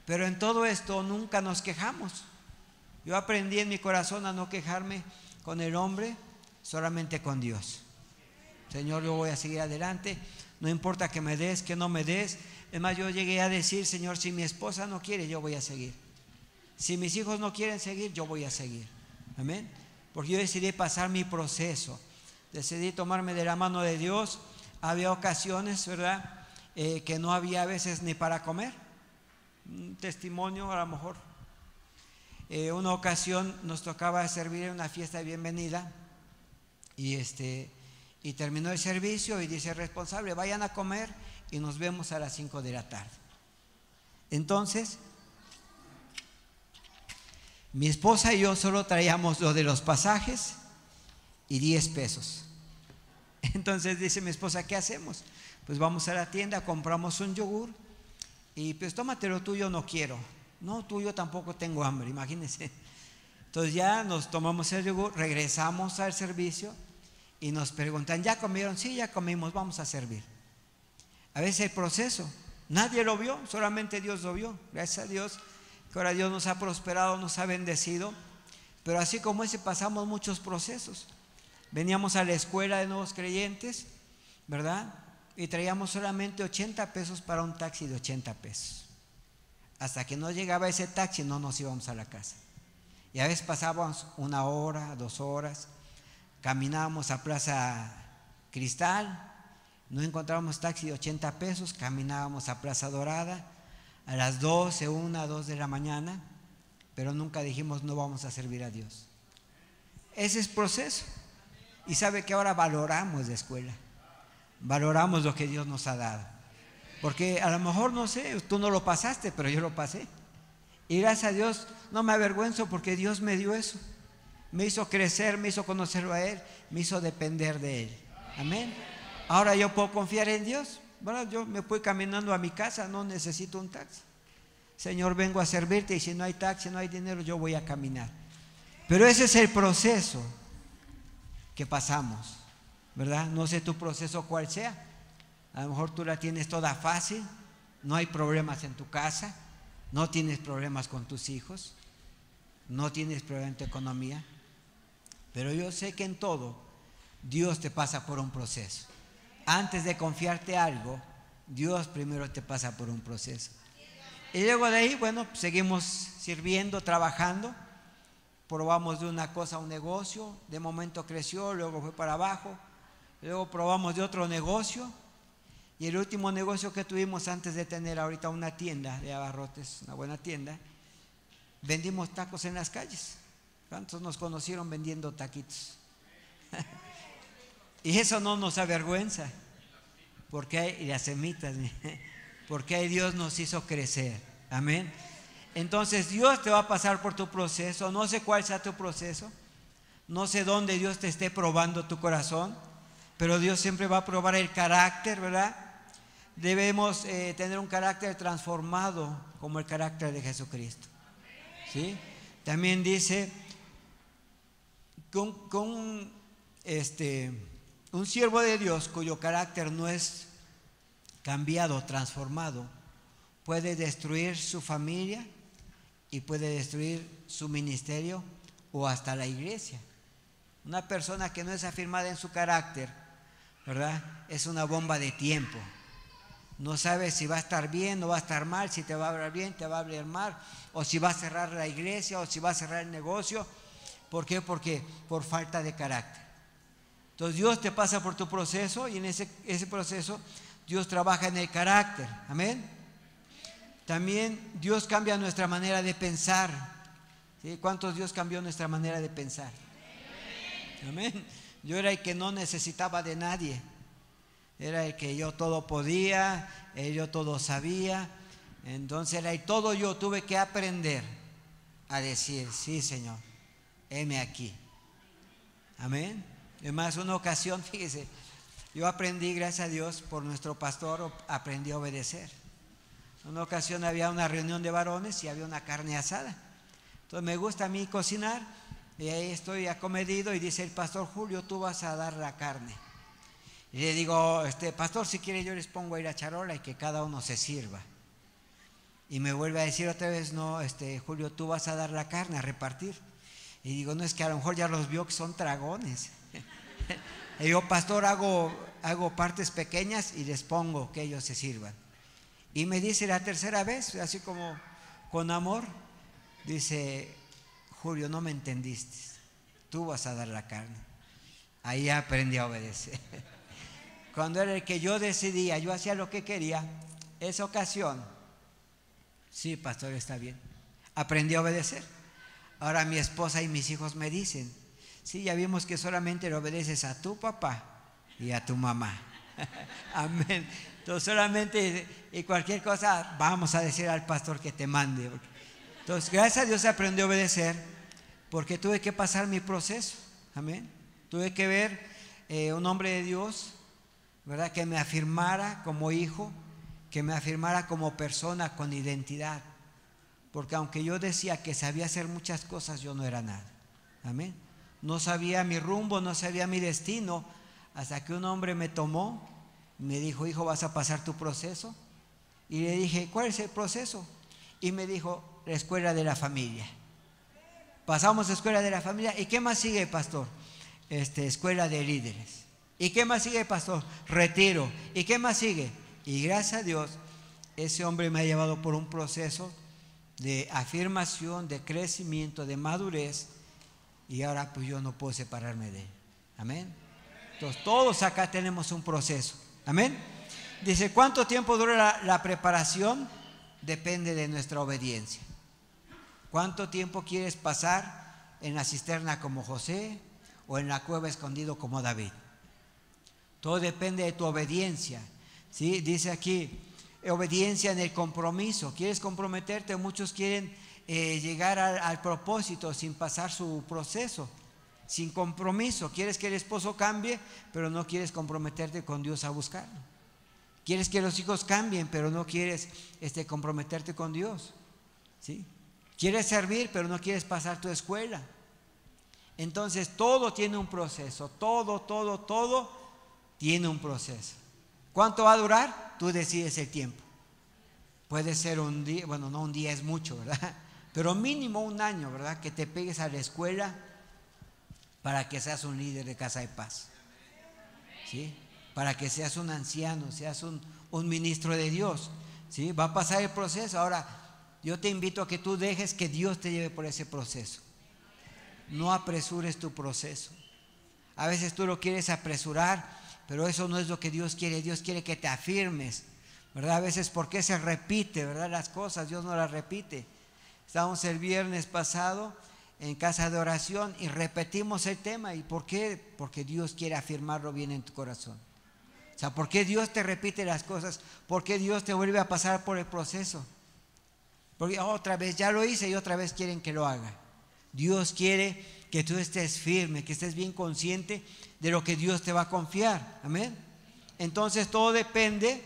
Pero en todo esto nunca nos quejamos. Yo aprendí en mi corazón a no quejarme con el hombre, solamente con Dios. Señor, yo voy a seguir adelante. No importa que me des, que no me des. Es más, yo llegué a decir, Señor, si mi esposa no quiere, yo voy a seguir. Si mis hijos no quieren seguir, yo voy a seguir. Amén. Porque yo decidí pasar mi proceso decidí tomarme de la mano de Dios. Había ocasiones, ¿verdad? Eh, que no había a veces ni para comer. Un testimonio a lo mejor. Eh, una ocasión nos tocaba servir en una fiesta de bienvenida y este y terminó el servicio y dice el responsable, vayan a comer y nos vemos a las 5 de la tarde. Entonces, mi esposa y yo solo traíamos lo de los pasajes y 10 pesos. Entonces dice mi esposa, ¿qué hacemos? Pues vamos a la tienda, compramos un yogur y pues tómate lo tuyo, no quiero. No, tuyo tampoco tengo hambre, imagínense. Entonces ya nos tomamos el yogur, regresamos al servicio y nos preguntan, ¿ya comieron? Sí, ya comimos, vamos a servir. A veces el proceso, nadie lo vio, solamente Dios lo vio. Gracias a Dios, que ahora Dios nos ha prosperado, nos ha bendecido. Pero así como ese pasamos muchos procesos. Veníamos a la escuela de nuevos creyentes, ¿verdad? Y traíamos solamente 80 pesos para un taxi de 80 pesos. Hasta que no llegaba ese taxi no nos íbamos a la casa. Y a veces pasábamos una hora, dos horas, caminábamos a Plaza Cristal, no encontrábamos taxi de 80 pesos, caminábamos a Plaza Dorada a las 12, 1, 2 de la mañana, pero nunca dijimos no vamos a servir a Dios. Ese es proceso. Y sabe que ahora valoramos la escuela, valoramos lo que Dios nos ha dado. Porque a lo mejor, no sé, tú no lo pasaste, pero yo lo pasé. Y gracias a Dios no me avergüenzo porque Dios me dio eso. Me hizo crecer, me hizo conocerlo a Él, me hizo depender de Él. Amén. Ahora yo puedo confiar en Dios. Bueno, yo me fui caminando a mi casa, no necesito un taxi. Señor, vengo a servirte y si no hay taxi, no hay dinero, yo voy a caminar. Pero ese es el proceso que pasamos, ¿verdad? No sé tu proceso cuál sea. A lo mejor tú la tienes toda fácil, no hay problemas en tu casa, no tienes problemas con tus hijos, no tienes problemas en tu economía. Pero yo sé que en todo Dios te pasa por un proceso. Antes de confiarte algo, Dios primero te pasa por un proceso. Y luego de ahí, bueno, seguimos sirviendo, trabajando probamos de una cosa un negocio, de momento creció, luego fue para abajo, luego probamos de otro negocio y el último negocio que tuvimos antes de tener ahorita una tienda de abarrotes, una buena tienda, vendimos tacos en las calles. ¿Cuántos nos conocieron vendiendo taquitos? y eso no nos avergüenza, porque hay las semitas, porque hay Dios nos hizo crecer. Amén. Entonces Dios te va a pasar por tu proceso. No sé cuál sea tu proceso. No sé dónde Dios te esté probando tu corazón. Pero Dios siempre va a probar el carácter, ¿verdad? Debemos eh, tener un carácter transformado como el carácter de Jesucristo. ¿Sí? También dice con, este, un siervo de Dios cuyo carácter no es cambiado, transformado, puede destruir su familia, y puede destruir su ministerio o hasta la iglesia. Una persona que no es afirmada en su carácter, ¿verdad? Es una bomba de tiempo. No sabe si va a estar bien o va a estar mal, si te va a hablar bien, te va a hablar mal, o si va a cerrar la iglesia o si va a cerrar el negocio. ¿Por qué? Porque por falta de carácter. Entonces Dios te pasa por tu proceso y en ese, ese proceso Dios trabaja en el carácter. Amén. También Dios cambia nuestra manera de pensar. ¿Cuántos Dios cambió nuestra manera de pensar? Amén. Yo era el que no necesitaba de nadie. Era el que yo todo podía, yo todo sabía. Entonces era y todo yo tuve que aprender a decir, sí Señor, heme aquí. Amén. Además, una ocasión, fíjese, yo aprendí, gracias a Dios, por nuestro pastor, aprendí a obedecer. Una ocasión había una reunión de varones y había una carne asada. Entonces me gusta a mí cocinar y ahí estoy acomedido y dice el pastor Julio, tú vas a dar la carne. Y le digo, este pastor, si quiere yo les pongo ahí la charola y que cada uno se sirva. Y me vuelve a decir otra vez, no, este Julio, tú vas a dar la carne a repartir. Y digo, no es que a lo mejor ya los vio que son dragones. y digo, pastor, hago, hago partes pequeñas y les pongo que ellos se sirvan. Y me dice la tercera vez, así como con amor, dice, Julio, no me entendiste, tú vas a dar la carne. Ahí aprendí a obedecer. Cuando era el que yo decidía, yo hacía lo que quería, esa ocasión, sí, pastor, está bien, aprendí a obedecer. Ahora mi esposa y mis hijos me dicen, sí, ya vimos que solamente le obedeces a tu papá y a tu mamá. Amén. Entonces solamente y cualquier cosa vamos a decir al pastor que te mande. Entonces gracias a Dios aprendí a obedecer porque tuve que pasar mi proceso. Amén. Tuve que ver eh, un hombre de Dios, ¿verdad? Que me afirmara como hijo, que me afirmara como persona con identidad. Porque aunque yo decía que sabía hacer muchas cosas, yo no era nada. Amén. No sabía mi rumbo, no sabía mi destino, hasta que un hombre me tomó, me dijo, hijo, vas a pasar tu proceso. Y le dije, ¿cuál es el proceso? Y me dijo, la escuela de la familia. Pasamos a escuela de la familia. ¿Y qué más sigue, pastor? Este, escuela de líderes. ¿Y qué más sigue, pastor? Retiro. ¿Y qué más sigue? Y gracias a Dios, ese hombre me ha llevado por un proceso de afirmación, de crecimiento, de madurez. Y ahora pues yo no puedo separarme de él. Amén. Entonces todos acá tenemos un proceso. Amén. Dice, ¿cuánto tiempo dura la, la preparación? Depende de nuestra obediencia. ¿Cuánto tiempo quieres pasar en la cisterna como José o en la cueva escondido como David? Todo depende de tu obediencia. ¿sí? Dice aquí, obediencia en el compromiso. ¿Quieres comprometerte? Muchos quieren eh, llegar al, propósito sin pasar su proceso, sin compromiso. Quieres que el esposo cambie, pero no quieres comprometerte con Dios a buscarlo. Quieres que los hijos cambien, pero no quieres este, comprometerte con Dios. ¿sí? Quieres servir, pero no quieres pasar tu escuela. Entonces todo tiene un proceso, todo, todo, todo tiene un proceso. ¿Cuánto va a durar? Tú decides el tiempo. Puede ser un día, bueno, no un día es mucho, ¿verdad? Pero mínimo un año, ¿verdad? Que te pegues a la escuela para que seas un líder de casa de paz. ¿Sí? Para que seas un anciano, seas un, un ministro de Dios. ¿Sí? Va a pasar el proceso. Ahora, yo te invito a que tú dejes que Dios te lleve por ese proceso. No apresures tu proceso. A veces tú lo quieres apresurar, pero eso no es lo que Dios quiere. Dios quiere que te afirmes, ¿verdad? A veces, ¿por qué se repite, verdad? Las cosas, Dios no las repite. Estábamos el viernes pasado en casa de oración y repetimos el tema. ¿Y por qué? Porque Dios quiere afirmarlo bien en tu corazón. O sea, ¿por qué Dios te repite las cosas? ¿Por qué Dios te vuelve a pasar por el proceso? Porque otra vez ya lo hice y otra vez quieren que lo haga. Dios quiere que tú estés firme, que estés bien consciente de lo que Dios te va a confiar. Amén. Entonces todo depende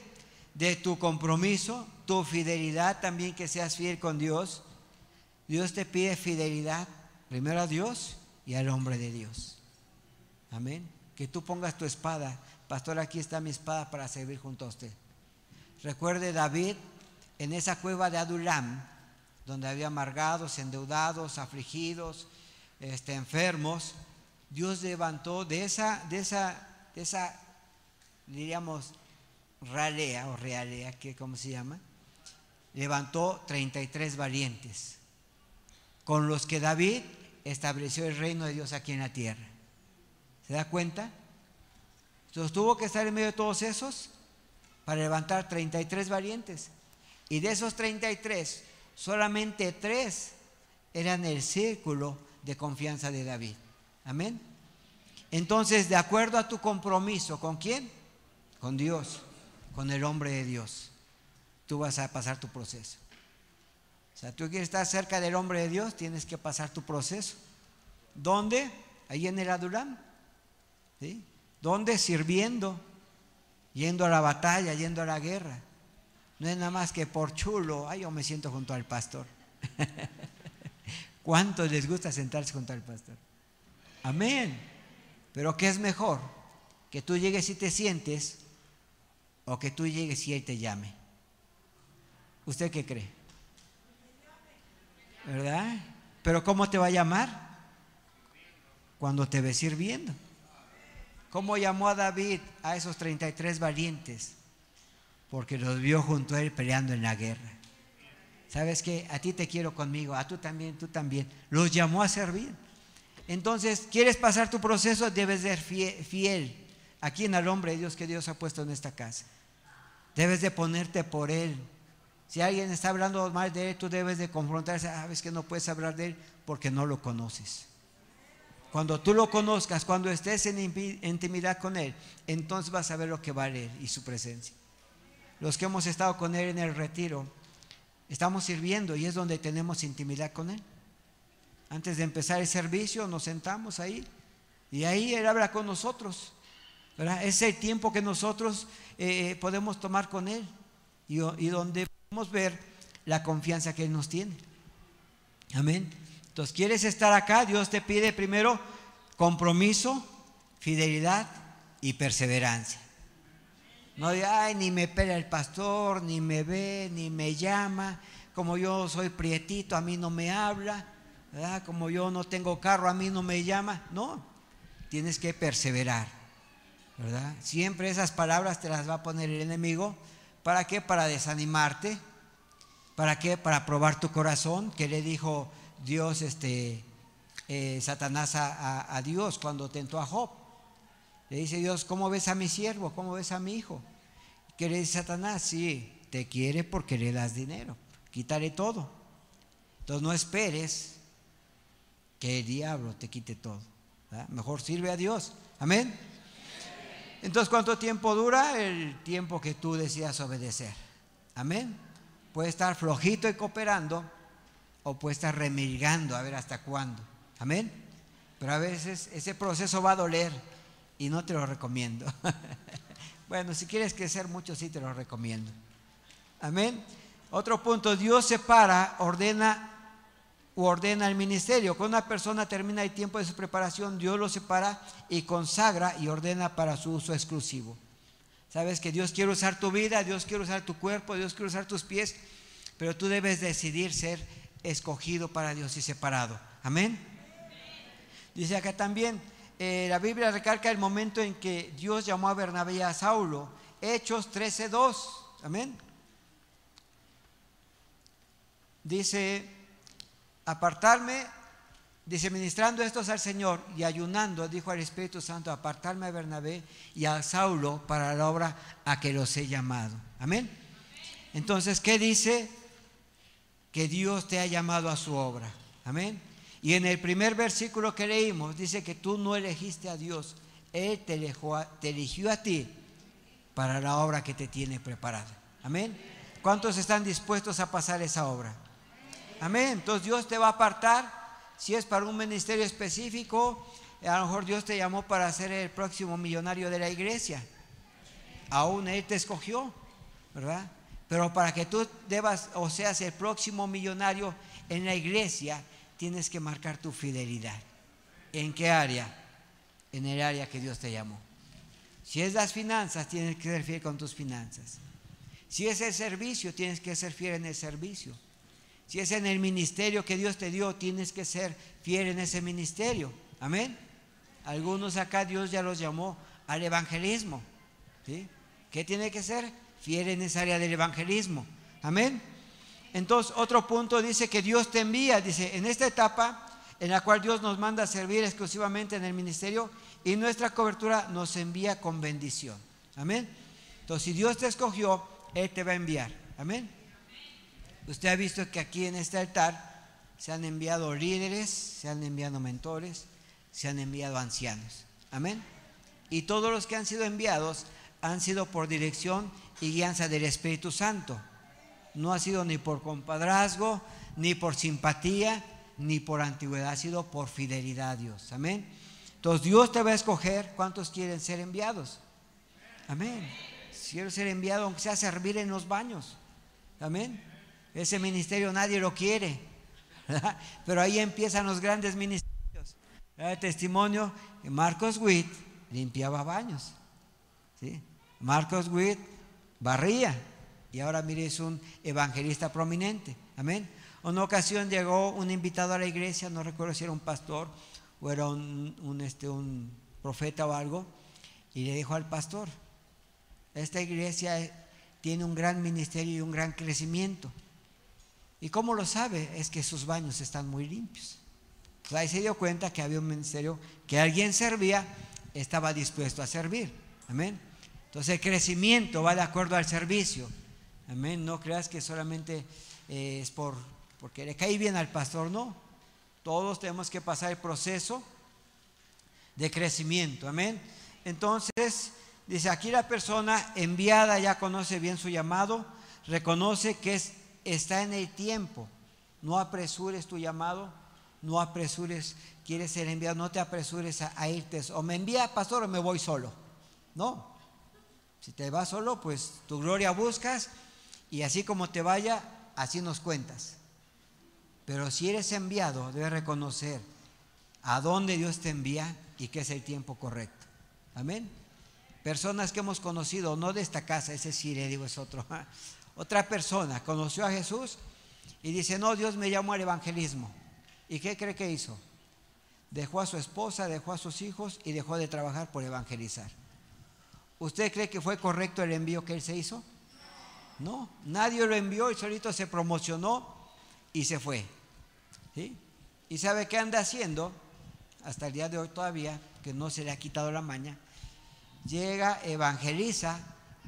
de tu compromiso, tu fidelidad también, que seas fiel con Dios. Dios te pide fidelidad primero a Dios y al hombre de Dios. Amén. Que tú pongas tu espada. Pastor, aquí está mi espada para servir junto a usted. Recuerde David en esa cueva de Adulam, donde había amargados, endeudados, afligidos, este, enfermos, Dios levantó de esa, de esa, de esa, diríamos, ralea o realea, que cómo se llama, levantó 33 valientes, con los que David estableció el reino de Dios aquí en la tierra. ¿Se da cuenta? Entonces tuvo que estar en medio de todos esos para levantar 33 valientes. Y de esos 33, solamente tres eran el círculo de confianza de David. Amén. Entonces, de acuerdo a tu compromiso, ¿con quién? Con Dios, con el hombre de Dios. Tú vas a pasar tu proceso. O sea, tú quieres estar cerca del hombre de Dios, tienes que pasar tu proceso. ¿Dónde? Ahí en el Adulam. ¿Sí? ¿Dónde? Sirviendo, yendo a la batalla, yendo a la guerra. No es nada más que por chulo, ay, yo me siento junto al pastor. ¿Cuántos les gusta sentarse junto al pastor? Amén. Pero ¿qué es mejor? Que tú llegues y te sientes o que tú llegues y Él te llame. ¿Usted qué cree? ¿Verdad? Pero ¿cómo te va a llamar? Cuando te ve sirviendo. ¿Cómo llamó a David a esos 33 valientes? porque los vio junto a él peleando en la guerra. ¿Sabes qué? A ti te quiero conmigo, a tú también, tú también. Los llamó a servir. Entonces, ¿quieres pasar tu proceso? Debes ser fiel, a quien al hombre de Dios que Dios ha puesto en esta casa. Debes de ponerte por él. Si alguien está hablando mal de él, tú debes de confrontarse. Sabes que no puedes hablar de él porque no lo conoces. Cuando tú lo conozcas, cuando estés en intimidad con Él, entonces vas a ver lo que vale Él y su presencia. Los que hemos estado con Él en el retiro, estamos sirviendo y es donde tenemos intimidad con Él. Antes de empezar el servicio nos sentamos ahí y ahí Él habla con nosotros. Es el tiempo que nosotros eh, podemos tomar con Él y, y donde podemos ver la confianza que Él nos tiene. Amén. Entonces, ¿quieres estar acá? Dios te pide primero compromiso, fidelidad y perseverancia. No de, ay, ni me pela el pastor, ni me ve, ni me llama. Como yo soy prietito, a mí no me habla. ¿Verdad? Como yo no tengo carro, a mí no me llama. No, tienes que perseverar. ¿verdad? Siempre esas palabras te las va a poner el enemigo. ¿Para qué? Para desanimarte. ¿Para qué? Para probar tu corazón. Que le dijo Dios, este, eh, Satanás a, Dios cuando tentó a Job. Le dice Dios, ¿cómo ves a mi siervo? ¿Cómo ves a mi hijo? ¿Qué le dice Satanás? Sí, te quiere porque le das dinero. Quitaré todo. Entonces no esperes que el diablo te quite todo. Mejor sirve a Dios. Amén. Entonces, ¿cuánto tiempo dura? El tiempo que tú decidas obedecer. Amén. Puede estar flojito y cooperando o puede estar remilgando a ver hasta cuándo. Amén. Pero a veces ese proceso va a doler y no te lo recomiendo. bueno, si quieres crecer mucho, sí te lo recomiendo. Amén. Otro punto, Dios separa, ordena ordena el ministerio. Cuando una persona termina el tiempo de su preparación, Dios lo separa y consagra y ordena para su uso exclusivo. Sabes que Dios quiere usar tu vida, Dios quiere usar tu cuerpo, Dios quiere usar tus pies, pero tú debes decidir ser escogido para Dios y separado. Amén. Dice acá también, eh, la Biblia recalca el momento en que Dios llamó a Bernabé y a Saulo. Hechos 13.2. Amén. Dice, apartarme, dice, ministrando estos al Señor y ayunando, dijo al Espíritu Santo, apartarme a Bernabé y a Saulo para la obra a que los he llamado. Amén. Entonces, ¿qué dice? Que Dios te ha llamado a su obra. Amén. Y en el primer versículo que leímos dice que tú no elegiste a Dios, Él te eligió, a ti para la obra que te tiene preparada. Amén. ¿Cuántos están dispuestos a pasar esa obra? Amén. Entonces Dios te va a apartar. Si es para un ministerio específico, a lo mejor Dios te llamó para ser el próximo millonario de la iglesia. Aún Él te escogió, ¿verdad? Pero para que tú debas o seas el próximo millonario en la iglesia, tienes que marcar tu fidelidad. ¿En qué área? En el área que Dios te llamó. Si es las finanzas, tienes que ser fiel con tus finanzas. Si es el servicio, tienes que ser fiel en el servicio. Si es en el ministerio que Dios te dio, tienes que ser fiel en ese ministerio. Amén. Algunos acá Dios ya los llamó al evangelismo. ¿sí? ¿Qué tiene que ser? Fiel en esa área del evangelismo. Amén. Entonces, otro punto dice que Dios te envía, dice, en esta etapa en la cual Dios nos manda a servir exclusivamente en el ministerio y nuestra cobertura nos envía con bendición. Amén. Entonces, si Dios te escogió, Él te va a enviar. Amén. Usted ha visto que aquí en este altar se han enviado líderes, se han enviado mentores, se han enviado ancianos. Amén. Y todos los que han sido enviados han sido por dirección y guianza del Espíritu Santo no ha sido ni por compadrazgo, ni por simpatía, ni por antigüedad, ha sido por fidelidad a Dios. Amén. Entonces Dios te va a escoger cuántos quieren ser enviados. Amén. Quiero ser enviado aunque sea servir en los baños. Amén. Ese ministerio nadie lo quiere. Pero ahí empiezan los grandes ministerios. El testimonio Marcos Witt limpiaba baños. Marcos Witt barría y ahora mire, es un evangelista prominente. Amén. Una ocasión llegó un invitado a la iglesia, no recuerdo si era un pastor o era este, un profeta o algo, y le dijo al pastor, esta iglesia tiene un gran ministerio y un gran crecimiento. ¿Y cómo lo sabe? Es que sus baños están muy limpios. ahí se dio cuenta que había un ministerio que alguien servía, estaba dispuesto a servir. Amén. Entonces el crecimiento va de acuerdo al servicio. Amén. No creas que solamente eh, es por porque le cae bien al pastor, no. Todos tenemos que pasar el proceso de crecimiento. Amén. Entonces, dice aquí la persona enviada ya conoce bien su llamado, reconoce que es, está en el tiempo. No apresures tu llamado, no apresures, quieres ser enviado, no te apresures a, irte. O me envía pastor o me voy solo. No. Si te vas solo, pues tu gloria buscas y así como te vaya, así nos cuentas. Pero si eres enviado, debes reconocer a dónde Dios te envía y que es el tiempo correcto. Amén. Personas que hemos conocido, no de esta casa, ese sí le digo es otro. Otra persona conoció a Jesús y dice, no, Dios me llamó al evangelismo. ¿Y qué cree que hizo? Dejó a su esposa, dejó a sus hijos y dejó de trabajar por evangelizar. ¿Usted cree que fue correcto el envío que él se hizo? No, nadie lo envió y solito se promocionó y se fue. ¿Y sabe qué anda haciendo? Hasta el día de hoy todavía, que no se le ha quitado la maña. Llega, evangeliza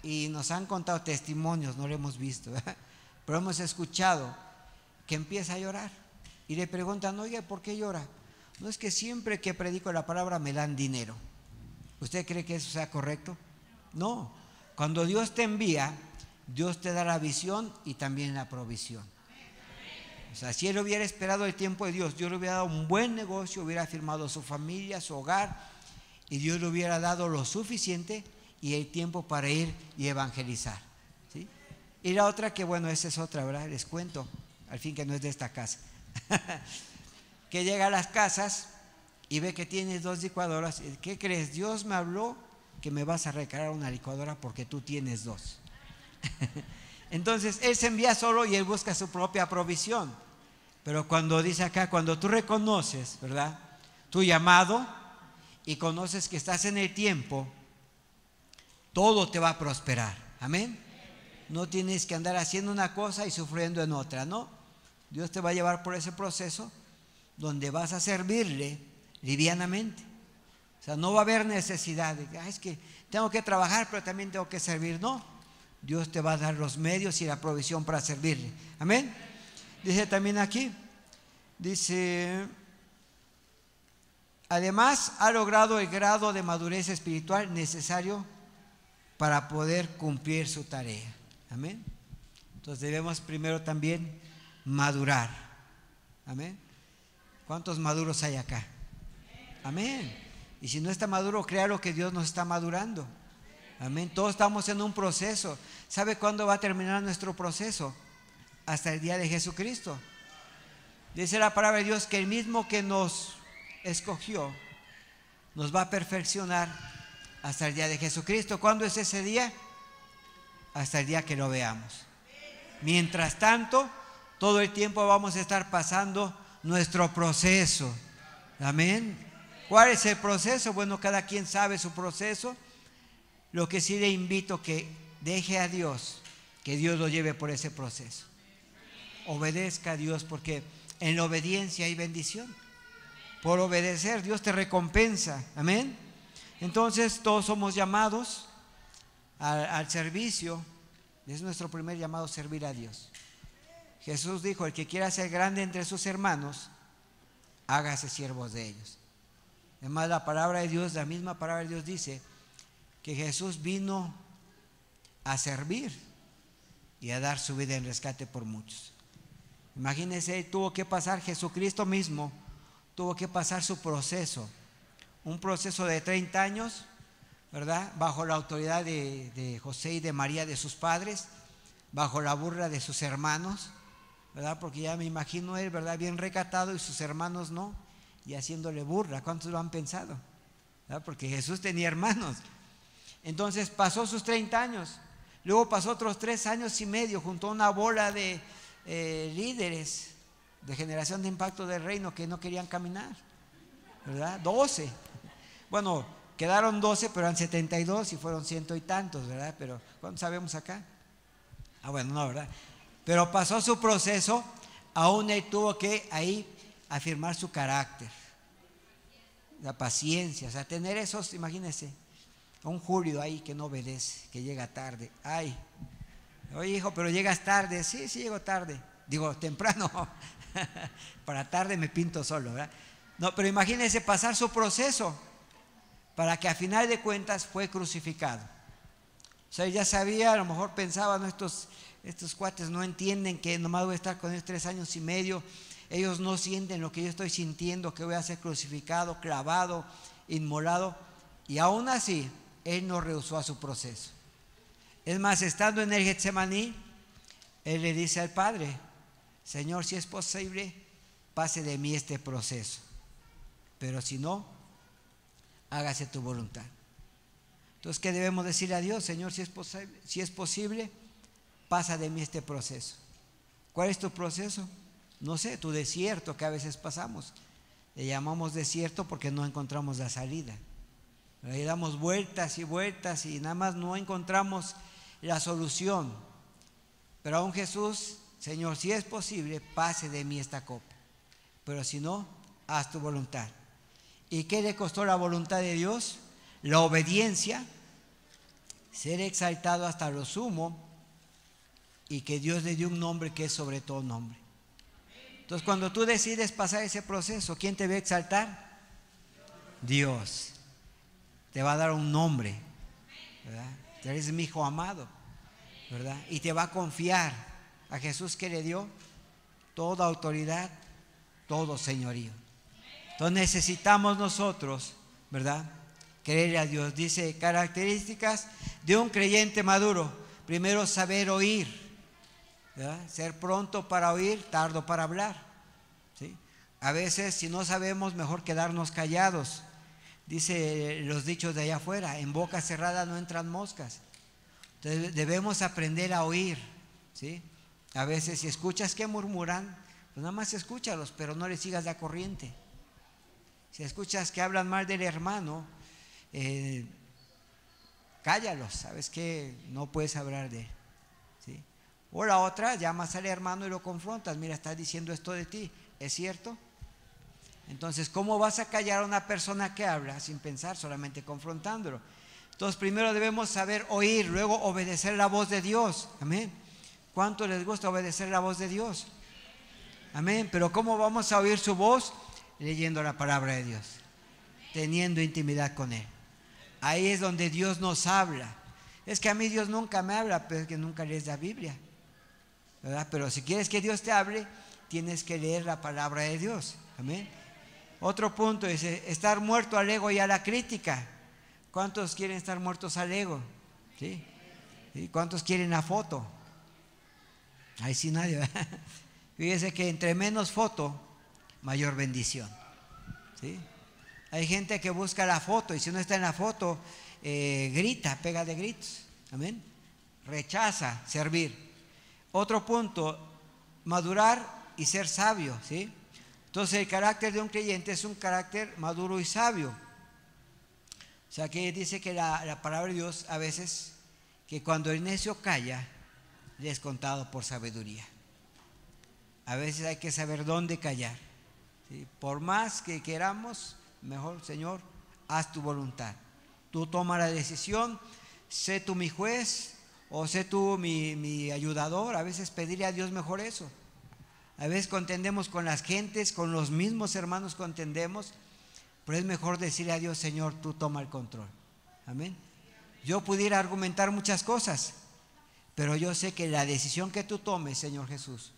y nos han contado testimonios, no lo hemos visto, pero hemos escuchado que empieza a llorar y le preguntan, oye, ¿por qué llora? No es que siempre que predico la palabra me dan dinero. ¿Usted cree que eso sea correcto? No. Cuando Dios te envía, Dios te da la visión y también la provisión. O sea, si él hubiera esperado el tiempo de Dios, Dios le hubiera dado un buen negocio, hubiera firmado su familia, su hogar, y Dios le hubiera dado lo suficiente y el tiempo para ir y evangelizar. ¿sí? Y la otra que, bueno, esa es otra, ¿verdad? Les cuento, al fin que no es de esta casa. que llega a las casas y ve que tienes dos licuadoras. ¿Qué crees? Dios me habló que me vas a recargar una licuadora porque tú tienes dos. Entonces, Él se envía solo y Él busca su propia provisión. Pero cuando dice acá, cuando tú reconoces, ¿verdad? Tu llamado y conoces que estás en el tiempo, todo te va a prosperar. Amén. No tienes que andar haciendo una cosa y sufriendo en otra, ¿no? Dios te va a llevar por ese proceso donde vas a servirle livianamente. O sea, no va a haber necesidad de, ah, es que tengo que trabajar, pero también tengo que servir. No, Dios te va a dar los medios y la provisión para servirle. Amén. Dice también aquí, dice, además ha logrado el grado de madurez espiritual necesario para poder cumplir su tarea. Amén. Entonces debemos primero también madurar. Amén. ¿Cuántos maduros hay acá? Amén. Y si no está maduro, créalo que Dios nos está madurando. Amén. Todos estamos en un proceso. ¿Sabe cuándo va a terminar nuestro proceso? Hasta el día de Jesucristo. Dice la palabra de Dios que el mismo que nos escogió nos va a perfeccionar hasta el día de Jesucristo. ¿Cuándo es ese día? Hasta el día que lo veamos. Mientras tanto, todo el tiempo vamos a estar pasando nuestro proceso. Amén. ¿Cuál es el proceso? Bueno, cada quien sabe su proceso. Lo que sí le invito que deje a Dios, que Dios lo lleve por ese proceso. Obedezca a Dios porque en la obediencia hay bendición. Por obedecer Dios te recompensa. Amén. Entonces todos somos llamados al, servicio. Es nuestro primer llamado servir a Dios. Jesús dijo, el que quiera ser grande entre sus hermanos, hágase siervos de ellos. Además, la palabra de Dios, la misma palabra de Dios dice, que Jesús vino a servir y a dar su vida en rescate por muchos. Imagínense, tuvo que pasar Jesucristo mismo, tuvo que pasar su proceso, un proceso de 30 años, ¿verdad? Bajo la autoridad de, José y de María, de sus padres, bajo la burla de sus hermanos, ¿verdad? Porque ya me imagino él, ¿verdad? Bien recatado y sus hermanos no, y haciéndole burla. ¿Cuántos lo han pensado? Porque Jesús tenía hermanos. Entonces pasó sus 30 años. Luego pasó otros tres años y medio junto a una bola de eh, líderes de generación de impacto del reino que no querían caminar. ¿Verdad? 12. Bueno, quedaron 12, pero eran 72 y fueron ciento y tantos, ¿verdad? Pero ¿cuántos sabemos acá? Ah, bueno, no, ¿verdad? Pero pasó su proceso, aún él tuvo que ahí afirmar su carácter, la paciencia, o sea, tener esos, imagínense, un Julio ahí que no obedece, que llega tarde. Ay, oye hijo, pero llegas tarde. Sí, sí, llego tarde. Digo, temprano. Para tarde me pinto solo, ¿verdad? No, pero imagínense pasar su proceso. Para que a final de cuentas fue crucificado. O sea, ya sabía, a lo mejor pensaba, ¿no? estos, cuates no entienden que nomás voy a estar con ellos tres años y medio, ellos no sienten lo que yo estoy sintiendo, que voy a ser crucificado, clavado, inmolado, y aún así, él no rehusó a su proceso. Es más, estando en el Getsemaní, él le dice al Padre, Señor, si es posible, pase de mí este proceso. Pero si no, hágase tu voluntad. Entonces, ¿qué debemos decirle a Dios? Señor, si es, posible, si es posible, pasa de mí este proceso. ¿Cuál es tu proceso? No sé, tu desierto que a veces pasamos. Le llamamos desierto porque no encontramos la salida. Le damos vueltas y vueltas y nada más no encontramos la solución. Pero aún Jesús, Señor, si es posible, pase de mí esta copa. Pero si no, haz tu voluntad. ¿Y qué le costó la voluntad de Dios? La obediencia, ser exaltado hasta lo sumo y que Dios le dio un nombre que es sobre todo nombre. Entonces cuando tú decides pasar ese proceso, ¿quién te va a exaltar? Dios. Te va a dar un nombre, ¿verdad? Eres mi hijo amado, ¿verdad? Y te va a confiar a Jesús que le dio toda autoridad, todo señorío. Entonces necesitamos nosotros, ¿verdad? Creer a Dios. Dice, características de un creyente maduro. Primero, saber oír. Ser pronto para oír, tardo para hablar. ¿sí? A veces, si no sabemos, mejor quedarnos callados. Dice los dichos de allá afuera, en boca cerrada no entran moscas. Entonces debemos aprender a oír. ¿sí? A veces si escuchas que murmuran, pues nada más escúchalos, pero no le sigas la corriente. Si escuchas que hablan mal del hermano, eh, cállalos, sabes que no puedes hablar de él. ¿sí? O la otra, llamas al hermano y lo confrontas, mira, está diciendo esto de ti, ¿es cierto? Entonces, ¿cómo vas a callar a una persona que habla sin pensar, solamente confrontándolo? Entonces, primero debemos saber oír, luego obedecer la voz de Dios. Amén. ¿Cuánto les gusta obedecer la voz de Dios? Amén. Pero ¿cómo vamos a oír su voz? Leyendo la palabra de Dios, teniendo intimidad con Él. Ahí es donde Dios nos habla. Es que a mí Dios nunca me habla, pero es que nunca lees la Biblia. ¿verdad? Pero si quieres que Dios te hable, tienes que leer la palabra de Dios. Amén. Otro punto es estar muerto al ego y a la crítica. ¿Cuántos quieren estar muertos al ego? ¿Sí? ¿Cuántos quieren la foto? Ahí sí nadie. Fíjese que entre menos foto, mayor bendición. ¿sí? Hay gente que busca la foto y si no está en la foto, eh, grita, pega de gritos. Amén. Rechaza servir. Otro punto, madurar y ser sabio. ¿sí? Entonces el carácter de un creyente es un carácter maduro y sabio. O sea que dice que la, la palabra de Dios a veces, que cuando el necio calla, le es contado por sabiduría. A veces hay que saber dónde callar. Por más que queramos, mejor Señor, haz tu voluntad. Tú toma la decisión, sé tú mi juez o sé tú mi, mi ayudador. A veces pedirle a Dios mejor eso. A veces contendemos con las gentes, con los mismos hermanos contendemos, pero es mejor decirle a Dios, Señor, tú toma el control. Amén. Yo pudiera argumentar muchas cosas, pero yo sé que la decisión que tú tomes, Señor Jesús,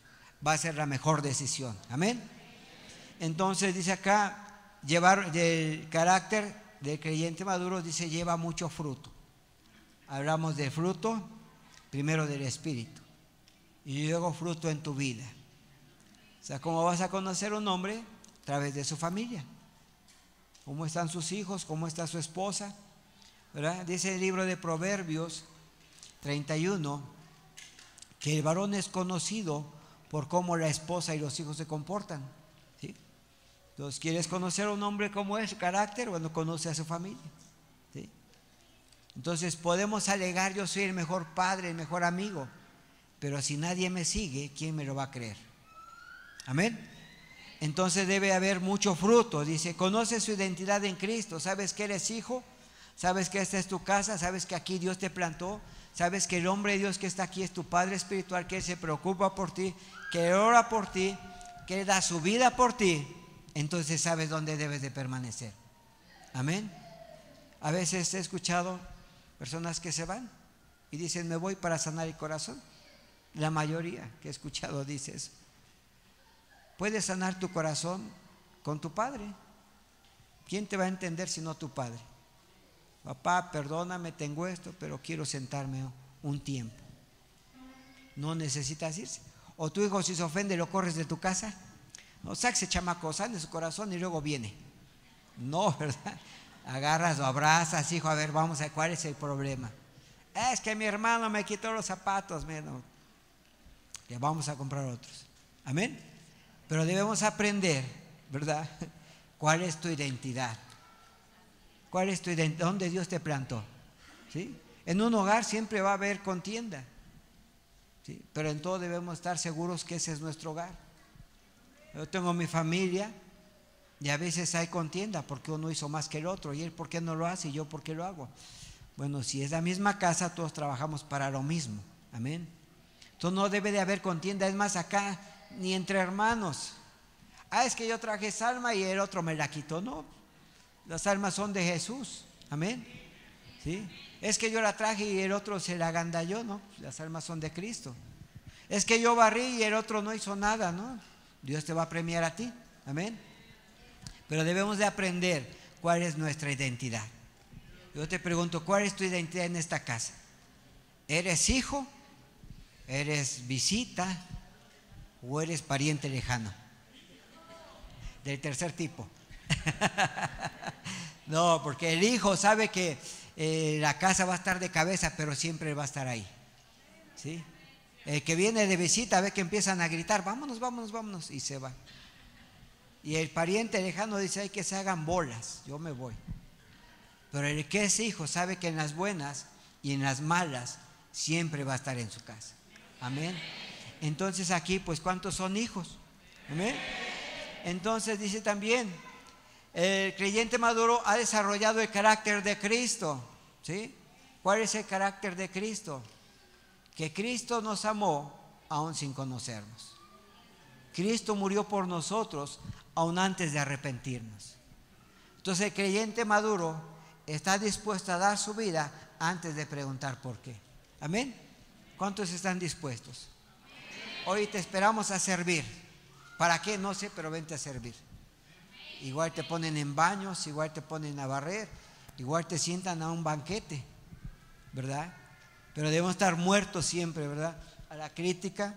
va a ser la mejor decisión. Amén. Entonces dice acá, llevar el carácter del creyente maduro, dice, lleva mucho fruto. Hablamos de fruto, primero del Espíritu, y luego fruto en tu vida. O sea, ¿cómo vas a conocer un hombre? A través de su familia. ¿Cómo están sus hijos? ¿Cómo está su esposa? Dice el libro de Proverbios 31 que el varón es conocido por cómo la esposa y los hijos se comportan. Entonces, ¿quieres conocer a un hombre como es, su carácter? Bueno, conoce a su familia. Entonces, podemos alegar, yo soy el mejor padre, el mejor amigo, pero si nadie me sigue, ¿quién me lo va a creer? Amén. Entonces debe haber mucho fruto. Dice, conoce su identidad en Cristo. ¿Sabes que eres hijo? ¿Sabes que esta es tu casa? ¿Sabes que aquí Dios te plantó? ¿Sabes que el hombre de Dios que está aquí es tu Padre Espiritual, que se preocupa por ti, que ora por ti, que da su vida por ti? Entonces sabes dónde debes de permanecer. Amén. A veces he escuchado personas que se van y dicen, me voy para sanar el corazón. La mayoría que he escuchado dice eso. Puedes sanar tu corazón con tu padre. ¿Quién te va a entender si no tu padre? Papá, perdóname, tengo esto, pero quiero sentarme un tiempo. No necesitas irse. O tu hijo si se ofende lo corres de tu casa. No, saque chamaco, sale de su corazón y luego viene. No, ¿verdad? Agarras o abrazas, hijo, a ver, vamos a ver cuál es el problema. Es que mi hermano me quitó los zapatos, menos. Le vamos a comprar otros. Amén. Pero debemos aprender, ¿verdad? ¿Cuál es tu identidad? ¿Cuál es tu identidad? ¿Dónde Dios te plantó? ¿Sí? En un hogar siempre va a haber contienda. ¿sí? Pero en todo debemos estar seguros que ese es nuestro hogar. Yo tengo mi familia y a veces hay contienda porque uno hizo más que el otro. ¿Y él por qué no lo hace y yo por qué lo hago? Bueno, si es la misma casa, todos trabajamos para lo mismo. Amén. Entonces no debe de haber contienda. Es más, acá ni entre hermanos. Ah, es que yo traje salma y el otro me la quitó. No, las almas son de Jesús. Amén. ¿Sí? Es que yo la traje y el otro se la agandalló. No, las almas son de Cristo. Es que yo barrí y el otro no hizo nada. No, Dios te va a premiar a ti. Amén. Pero debemos de aprender cuál es nuestra identidad. Yo te pregunto, ¿cuál es tu identidad en esta casa? ¿Eres hijo? ¿Eres visita? ¿O eres pariente lejano? Del tercer tipo. no, porque el hijo sabe que eh, la casa va a estar de cabeza, pero siempre va a estar ahí. ¿Sí? El que viene de visita ve que empiezan a gritar, vámonos, vámonos, vámonos, y se va. Y el pariente lejano dice, hay que se hagan bolas, yo me voy. Pero el que es hijo sabe que en las buenas y en las malas siempre va a estar en su casa. Amén. Entonces aquí, pues, ¿cuántos son hijos? Amén. Entonces dice también, el creyente maduro ha desarrollado el carácter de Cristo. ¿Sí? ¿Cuál es el carácter de Cristo? Que Cristo nos amó aún sin conocernos. Cristo murió por nosotros aún antes de arrepentirnos. Entonces el creyente maduro está dispuesto a dar su vida antes de preguntar por qué. Amén. ¿Cuántos están dispuestos? Hoy te esperamos a servir. ¿Para qué? No sé, pero vente a servir. Igual te ponen en baños, igual te ponen a barrer, igual te sientan a un banquete, ¿verdad? Pero debemos estar muertos siempre, ¿verdad? A la crítica.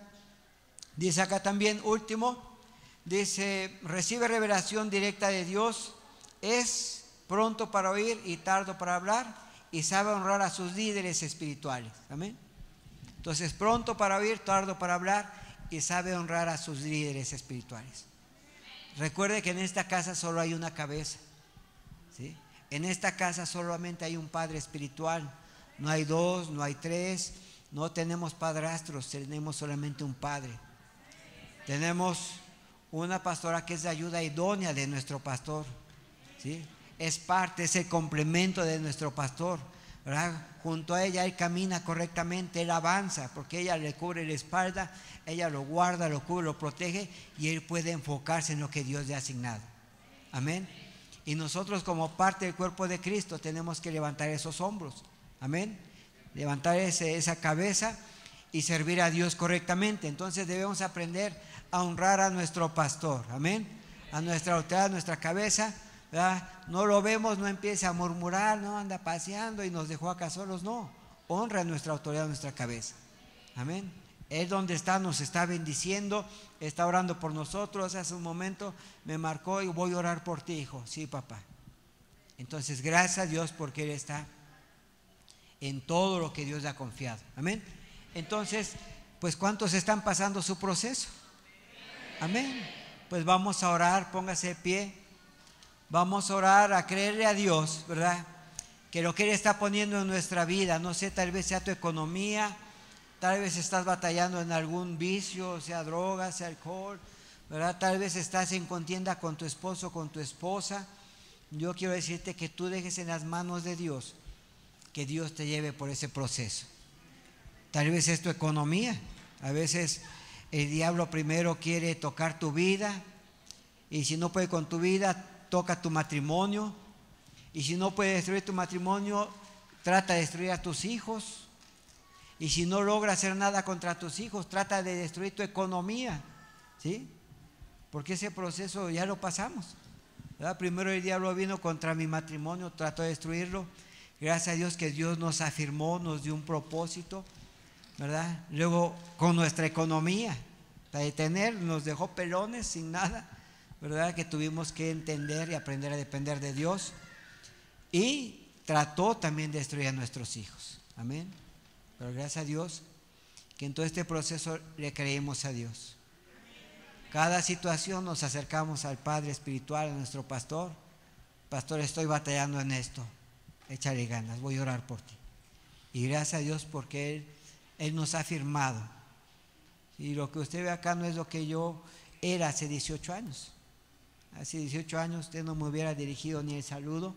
Dice acá también, último, dice, recibe revelación directa de Dios, es pronto para oír y tardo para hablar, y sabe honrar a sus líderes espirituales. Amén. Entonces, pronto para oír, tardo para hablar, y sabe honrar a sus líderes espirituales. Recuerde que en esta casa solo hay una cabeza. ¿sí? En esta casa solamente hay un padre espiritual. No hay dos, no hay tres. No tenemos padrastros, tenemos solamente un padre. Tenemos una pastora que es de ayuda idónea de nuestro pastor. ¿sí? Es parte, es el complemento de nuestro pastor. Junto a ella él camina correctamente, él avanza, porque ella le cubre la espalda, ella lo guarda, lo cubre, lo protege y él puede enfocarse en lo que Dios le ha asignado. Amén. Y nosotros como parte del cuerpo de Cristo tenemos que levantar esos hombros. Amén. Levantar esa cabeza y servir a Dios correctamente. Entonces debemos aprender a honrar a nuestro pastor. Amén. A nuestra autoridad, a nuestra cabeza no lo vemos, no empiece a murmurar, no anda paseando y nos dejó acá solos, no. Honra a nuestra autoridad, a nuestra cabeza. Amén. Él donde está nos está bendiciendo, está orando por nosotros. Hace un momento me marcó y voy a orar por ti, hijo. Sí, papá. Entonces, gracias a Dios porque Él está en todo lo que Dios le ha confiado. Amén. Entonces, pues ¿cuántos están pasando su proceso? Amén. Pues vamos a orar, póngase de pie. Vamos a orar, a creerle a Dios, ¿verdad? Que lo que Él está poniendo en nuestra vida, no sé, tal vez sea tu economía, tal vez estás batallando en algún vicio, sea droga, sea alcohol, ¿verdad? Tal vez estás en contienda con tu esposo, con tu esposa. Yo quiero decirte que tú dejes en las manos de Dios, que Dios te lleve por ese proceso. Tal vez es tu economía, a veces el diablo primero quiere tocar tu vida y si no puede con tu vida, toca tu matrimonio Y si no puede destruir tu matrimonio, trata de destruir a tus hijos. Y si no logra hacer nada contra tus hijos, trata de destruir tu economía. ¿Sí? Porque ese proceso ya lo pasamos. Primero el diablo vino contra mi matrimonio, trató de destruirlo. Gracias a Dios que Dios nos afirmó, nos dio un propósito, ¿verdad? Luego con nuestra economía, para detener, nos dejó pelones sin nada, ¿verdad? Que tuvimos que entender y aprender a depender de Dios. Y trató también de destruir a nuestros hijos. Amén. Pero gracias a Dios que en todo este proceso le creímos a Dios. Cada situación nos acercamos al Padre Espiritual, a nuestro pastor. Pastor, estoy batallando en esto. Échale ganas, voy a orar por ti. Y gracias a Dios porque Él, Él nos ha firmado. Y lo que usted ve acá no es lo que yo era hace 18 años. Hace 18 años usted no me hubiera dirigido ni el saludo,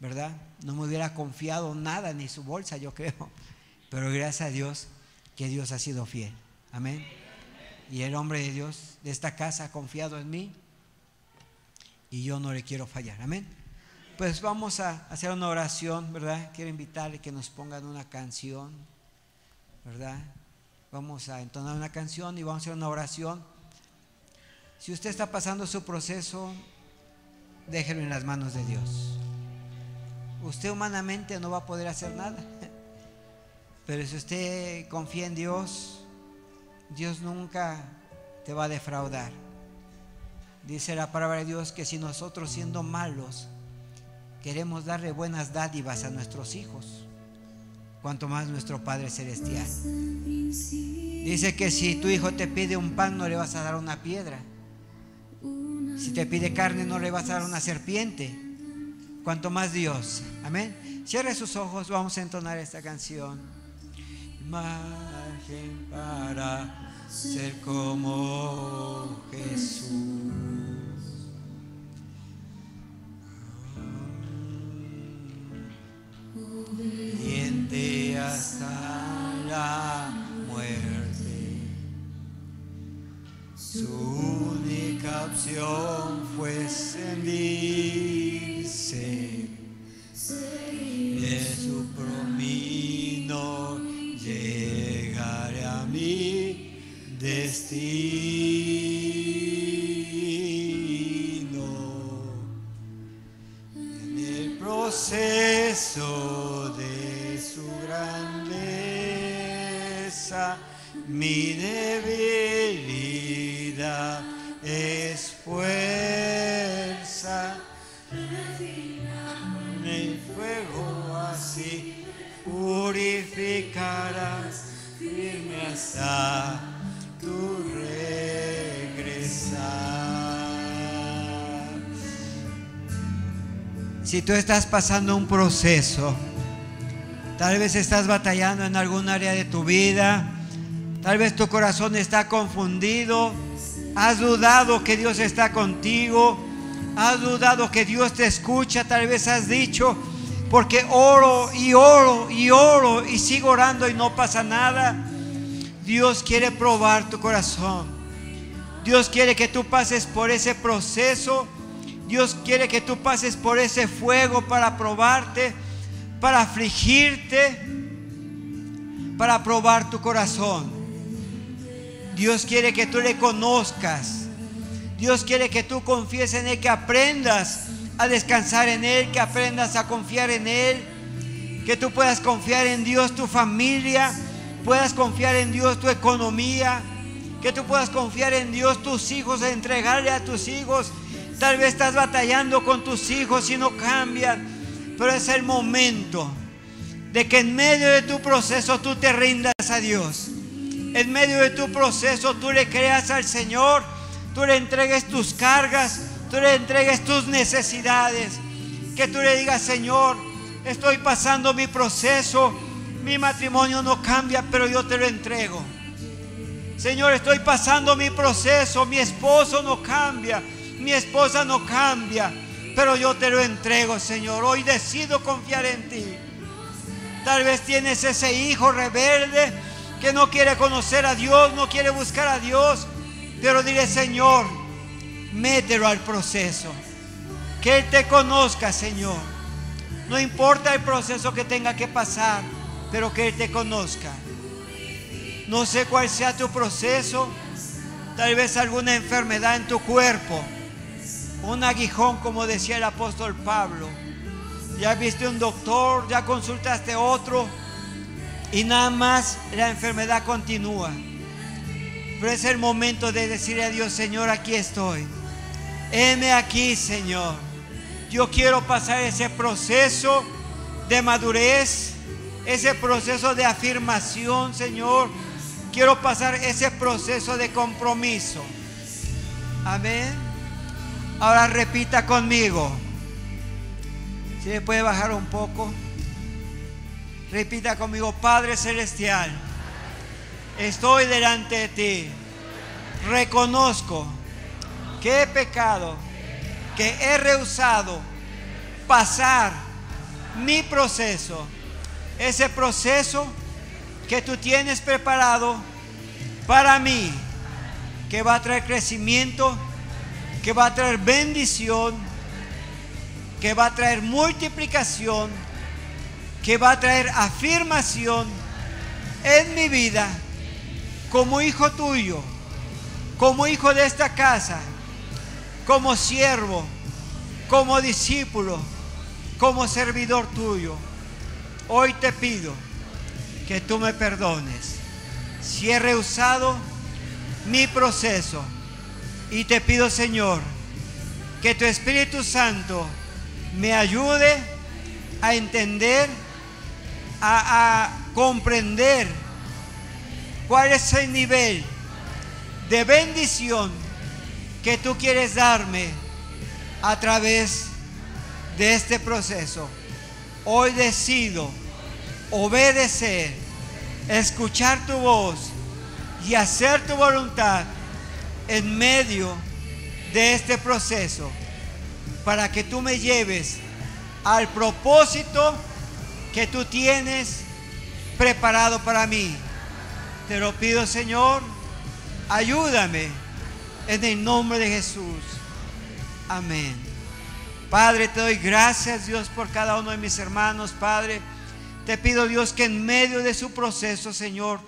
¿verdad? No me hubiera confiado nada, ni su bolsa, yo creo. Pero gracias a Dios que Dios ha sido fiel. Amén y el hombre de Dios de esta casa ha confiado en mí y yo no le quiero fallar. Amén. Pues vamos a hacer una oración, ¿verdad? Quiero invitarle que nos pongan una canción, ¿verdad? Vamos a entonar una canción y vamos a hacer una oración. Si usted está pasando su proceso, déjelo en las manos de Dios. Usted humanamente no va a poder hacer nada, pero si usted confía en Dios, Dios nunca te va a defraudar. Dice la palabra de Dios que si nosotros siendo malos queremos darle buenas dádivas a nuestros hijos, cuanto más nuestro Padre Celestial. Dice que si tu hijo te pide un pan no le vas a dar una piedra. Si te pide carne no le vas a dar una serpiente. Cuanto más Dios. Amén. Cierre sus ojos, vamos a entonar esta canción. Imagen para ser como Jesús. Obediente hasta la muerte. Su única opción fue servirse Si tú estás pasando un proceso, tal vez estás batallando en algún área de tu vida, tal vez tu corazón está confundido, has dudado que Dios está contigo, has dudado que Dios te escucha, tal vez has dicho, porque oro y oro y oro y sigo orando y no pasa nada. Dios quiere probar tu corazón. Dios quiere que tú pases por ese proceso. Quiere que tú pases por ese fuego para probarte, para afligirte, para probar tu corazón. Dios quiere que tú le conozcas. Dios quiere que tú confíes en Él, que aprendas a descansar en Él, que aprendas a confiar en Él, que tú puedas confiar en Dios, tu familia, puedas confiar en Dios tu economía, que tú puedas confiar en Dios tus hijos, entregarle a tus hijos. Tal vez estás batallando con tus hijos y no cambian, pero es el momento de que en medio de tu proceso tú te rindas a Dios. En medio de tu proceso tú le creas al Señor, tú le entregues tus cargas, tú le entregues tus necesidades. Que tú le digas, Señor, estoy pasando mi proceso, mi matrimonio no cambia, pero yo te lo entrego. Señor, estoy pasando mi proceso, mi esposo no cambia, mi esposa no cambia, pero yo te lo entrego, Señor. Hoy decido confiar en ti. Tal vez tienes ese hijo rebelde que no quiere conocer a Dios, no quiere buscar a Dios, pero dile, Señor, mételo al proceso. Que Él te conozca, Señor No importa el proceso que tenga que pasar, pero que Él te conozca. No sé cuál sea tu proceso, tal vez alguna enfermedad en tu cuerpo, un aguijón como decía el apóstol Pablo. Ya viste un doctor, ya consultaste otro y nada más la enfermedad continúa. Pero es el momento de decirle a Dios, Señor, aquí estoy. Heme aquí, Señor. Yo quiero pasar ese proceso de madurez, ese proceso de afirmación, Señor. Quiero pasar ese proceso de compromiso. Amén. Ahora repita conmigo. Si le puede bajar un poco. Repita conmigo, Padre Celestial, estoy delante de ti. Reconozco que he pecado, que he rehusado pasar mi proceso, ese proceso que tú tienes preparado para mí, que va a traer crecimiento, que va a traer bendición, que va a traer multiplicación, que va a traer afirmación en mi vida como hijo tuyo, como hijo de esta casa, como siervo, como discípulo, como servidor tuyo. Hoy te pido que tú me perdones si he rehusado mi proceso. Y te pido, Señor, que tu Espíritu Santo me ayude a entender, a, comprender cuál es el nivel de bendición que tú quieres darme a través de este proceso. Hoy decido obedecer, escuchar tu voz y hacer tu voluntad en medio de este proceso para que tú me lleves al propósito que tú tienes preparado para mí. Te lo pido, Señor, ayúdame en el nombre de Jesús. Amén. Padre, te doy gracias, Dios, por cada uno de mis hermanos, Padre. Te pido, Dios, que en medio de su proceso, Señor,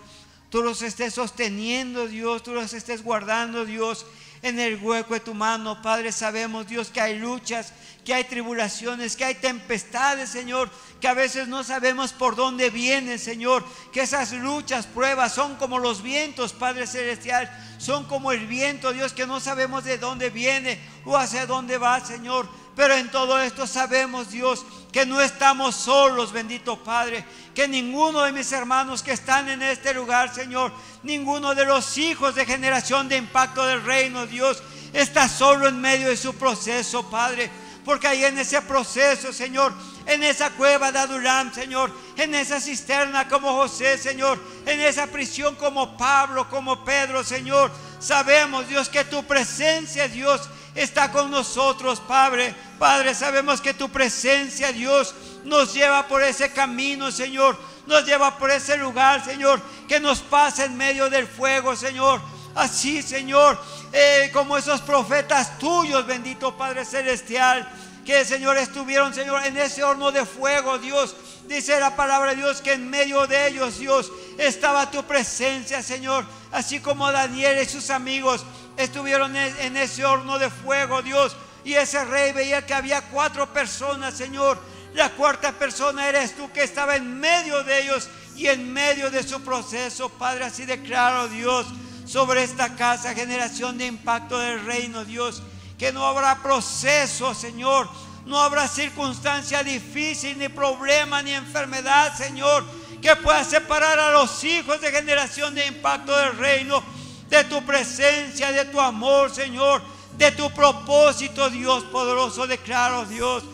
tú los estés sosteniendo, Dios, tú los estés guardando, Dios, en el hueco de tu mano, Padre. Sabemos, Dios, que hay luchas, que hay tribulaciones, que hay tempestades, Señor, que a veces no sabemos por dónde vienen, Señor. Que esas luchas, pruebas son como los vientos, Padre Celestial. Son como el viento, Dios, que no sabemos de dónde viene o hacia dónde va, Señor. Pero en todo esto sabemos, Dios, que no estamos solos, bendito Padre. Que ninguno de mis hermanos que están en este lugar, Señor, ninguno de los hijos de generación de impacto del reino, Dios, está solo en medio de su proceso, Padre. Porque ahí en ese proceso, Señor, en esa cueva de Adulam, Señor, en esa cisterna como José, Señor, en esa prisión como Pablo, como Pedro, Señor, sabemos, Dios, que tu presencia, Dios, está con nosotros, Padre. Padre, sabemos que tu presencia, Dios, nos lleva por ese camino, Señor. Nos lleva por ese lugar, Señor, que nos pasa en medio del fuego, Señor. Así, Señor, eh, como esos profetas tuyos, bendito Padre Celestial, que, Señor, estuvieron, Señor, en ese horno de fuego, Dios. Dice la palabra de Dios que en medio de ellos, Dios, estaba tu presencia, Señor. Así como Daniel y sus amigos estuvieron en ese horno de fuego, Dios. Y ese rey veía que había cuatro personas, Señor. La cuarta persona eres tú que estaba en medio de ellos y en medio de su proceso. Padre, así declaro, Dios, sobre esta casa, generación de impacto del reino, Dios, que no habrá proceso, Señor. No habrá circunstancia difícil, ni problema, ni enfermedad, Señor, que pueda separar a los hijos de generación de impacto del reino de tu presencia, de tu amor, Señor, de tu propósito, Dios poderoso. Declaro, Dios,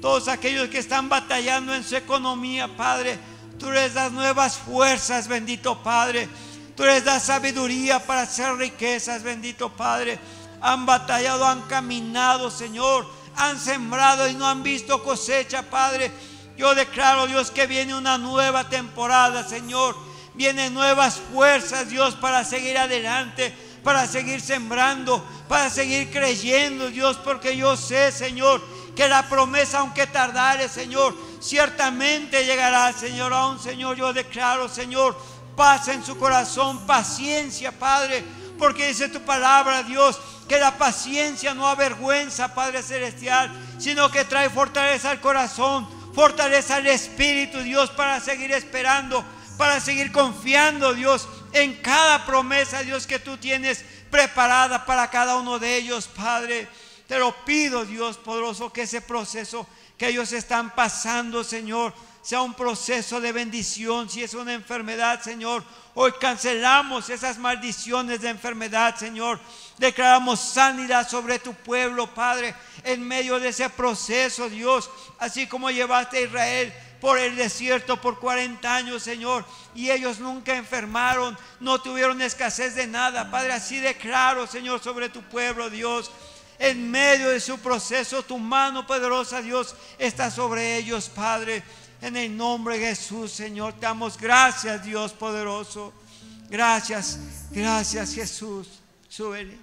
todos aquellos que están batallando en su economía, Padre, tú les das nuevas fuerzas, bendito Padre. Tú les das sabiduría para hacer riquezas, bendito Padre. Han batallado, han caminado, Señor. Han sembrado y no han visto cosecha, Padre. Yo declaro, Dios, que viene una nueva temporada, Señor Vienen nuevas fuerzas, Dios, para seguir adelante, para seguir sembrando, para seguir creyendo, Dios, porque yo sé, Señor, que la promesa, aunque tardare, Señor, ciertamente llegará, Señor. Aún, Señor, yo declaro, Señor, paz en su corazón, paciencia, Padre, porque dice tu palabra, Dios, que la paciencia no avergüenza, Padre Celestial, sino que trae fortaleza al corazón, fortaleza al Espíritu, Dios, para seguir esperando, para seguir confiando, Dios, en cada promesa, Dios, que tú tienes preparada para cada uno de ellos, Padre. Te lo pido, Dios poderoso, que ese proceso que ellos están pasando, Señor, sea un proceso de bendición. Si es una enfermedad, Señor, hoy cancelamos esas maldiciones de enfermedad, Señor. Declaramos sanidad sobre tu pueblo, Padre, en medio de ese proceso, Dios. Así como llevaste a Israel por el desierto por 40 años, Señor, y ellos nunca enfermaron, no tuvieron escasez de nada. Padre, así declaro, Señor, sobre tu pueblo, Dios en medio de su proceso, tu mano poderosa, Dios, está sobre ellos, Padre. En el nombre de Jesús, Señor, te damos gracias, Dios poderoso. Gracias, gracias, Jesús. Súbele.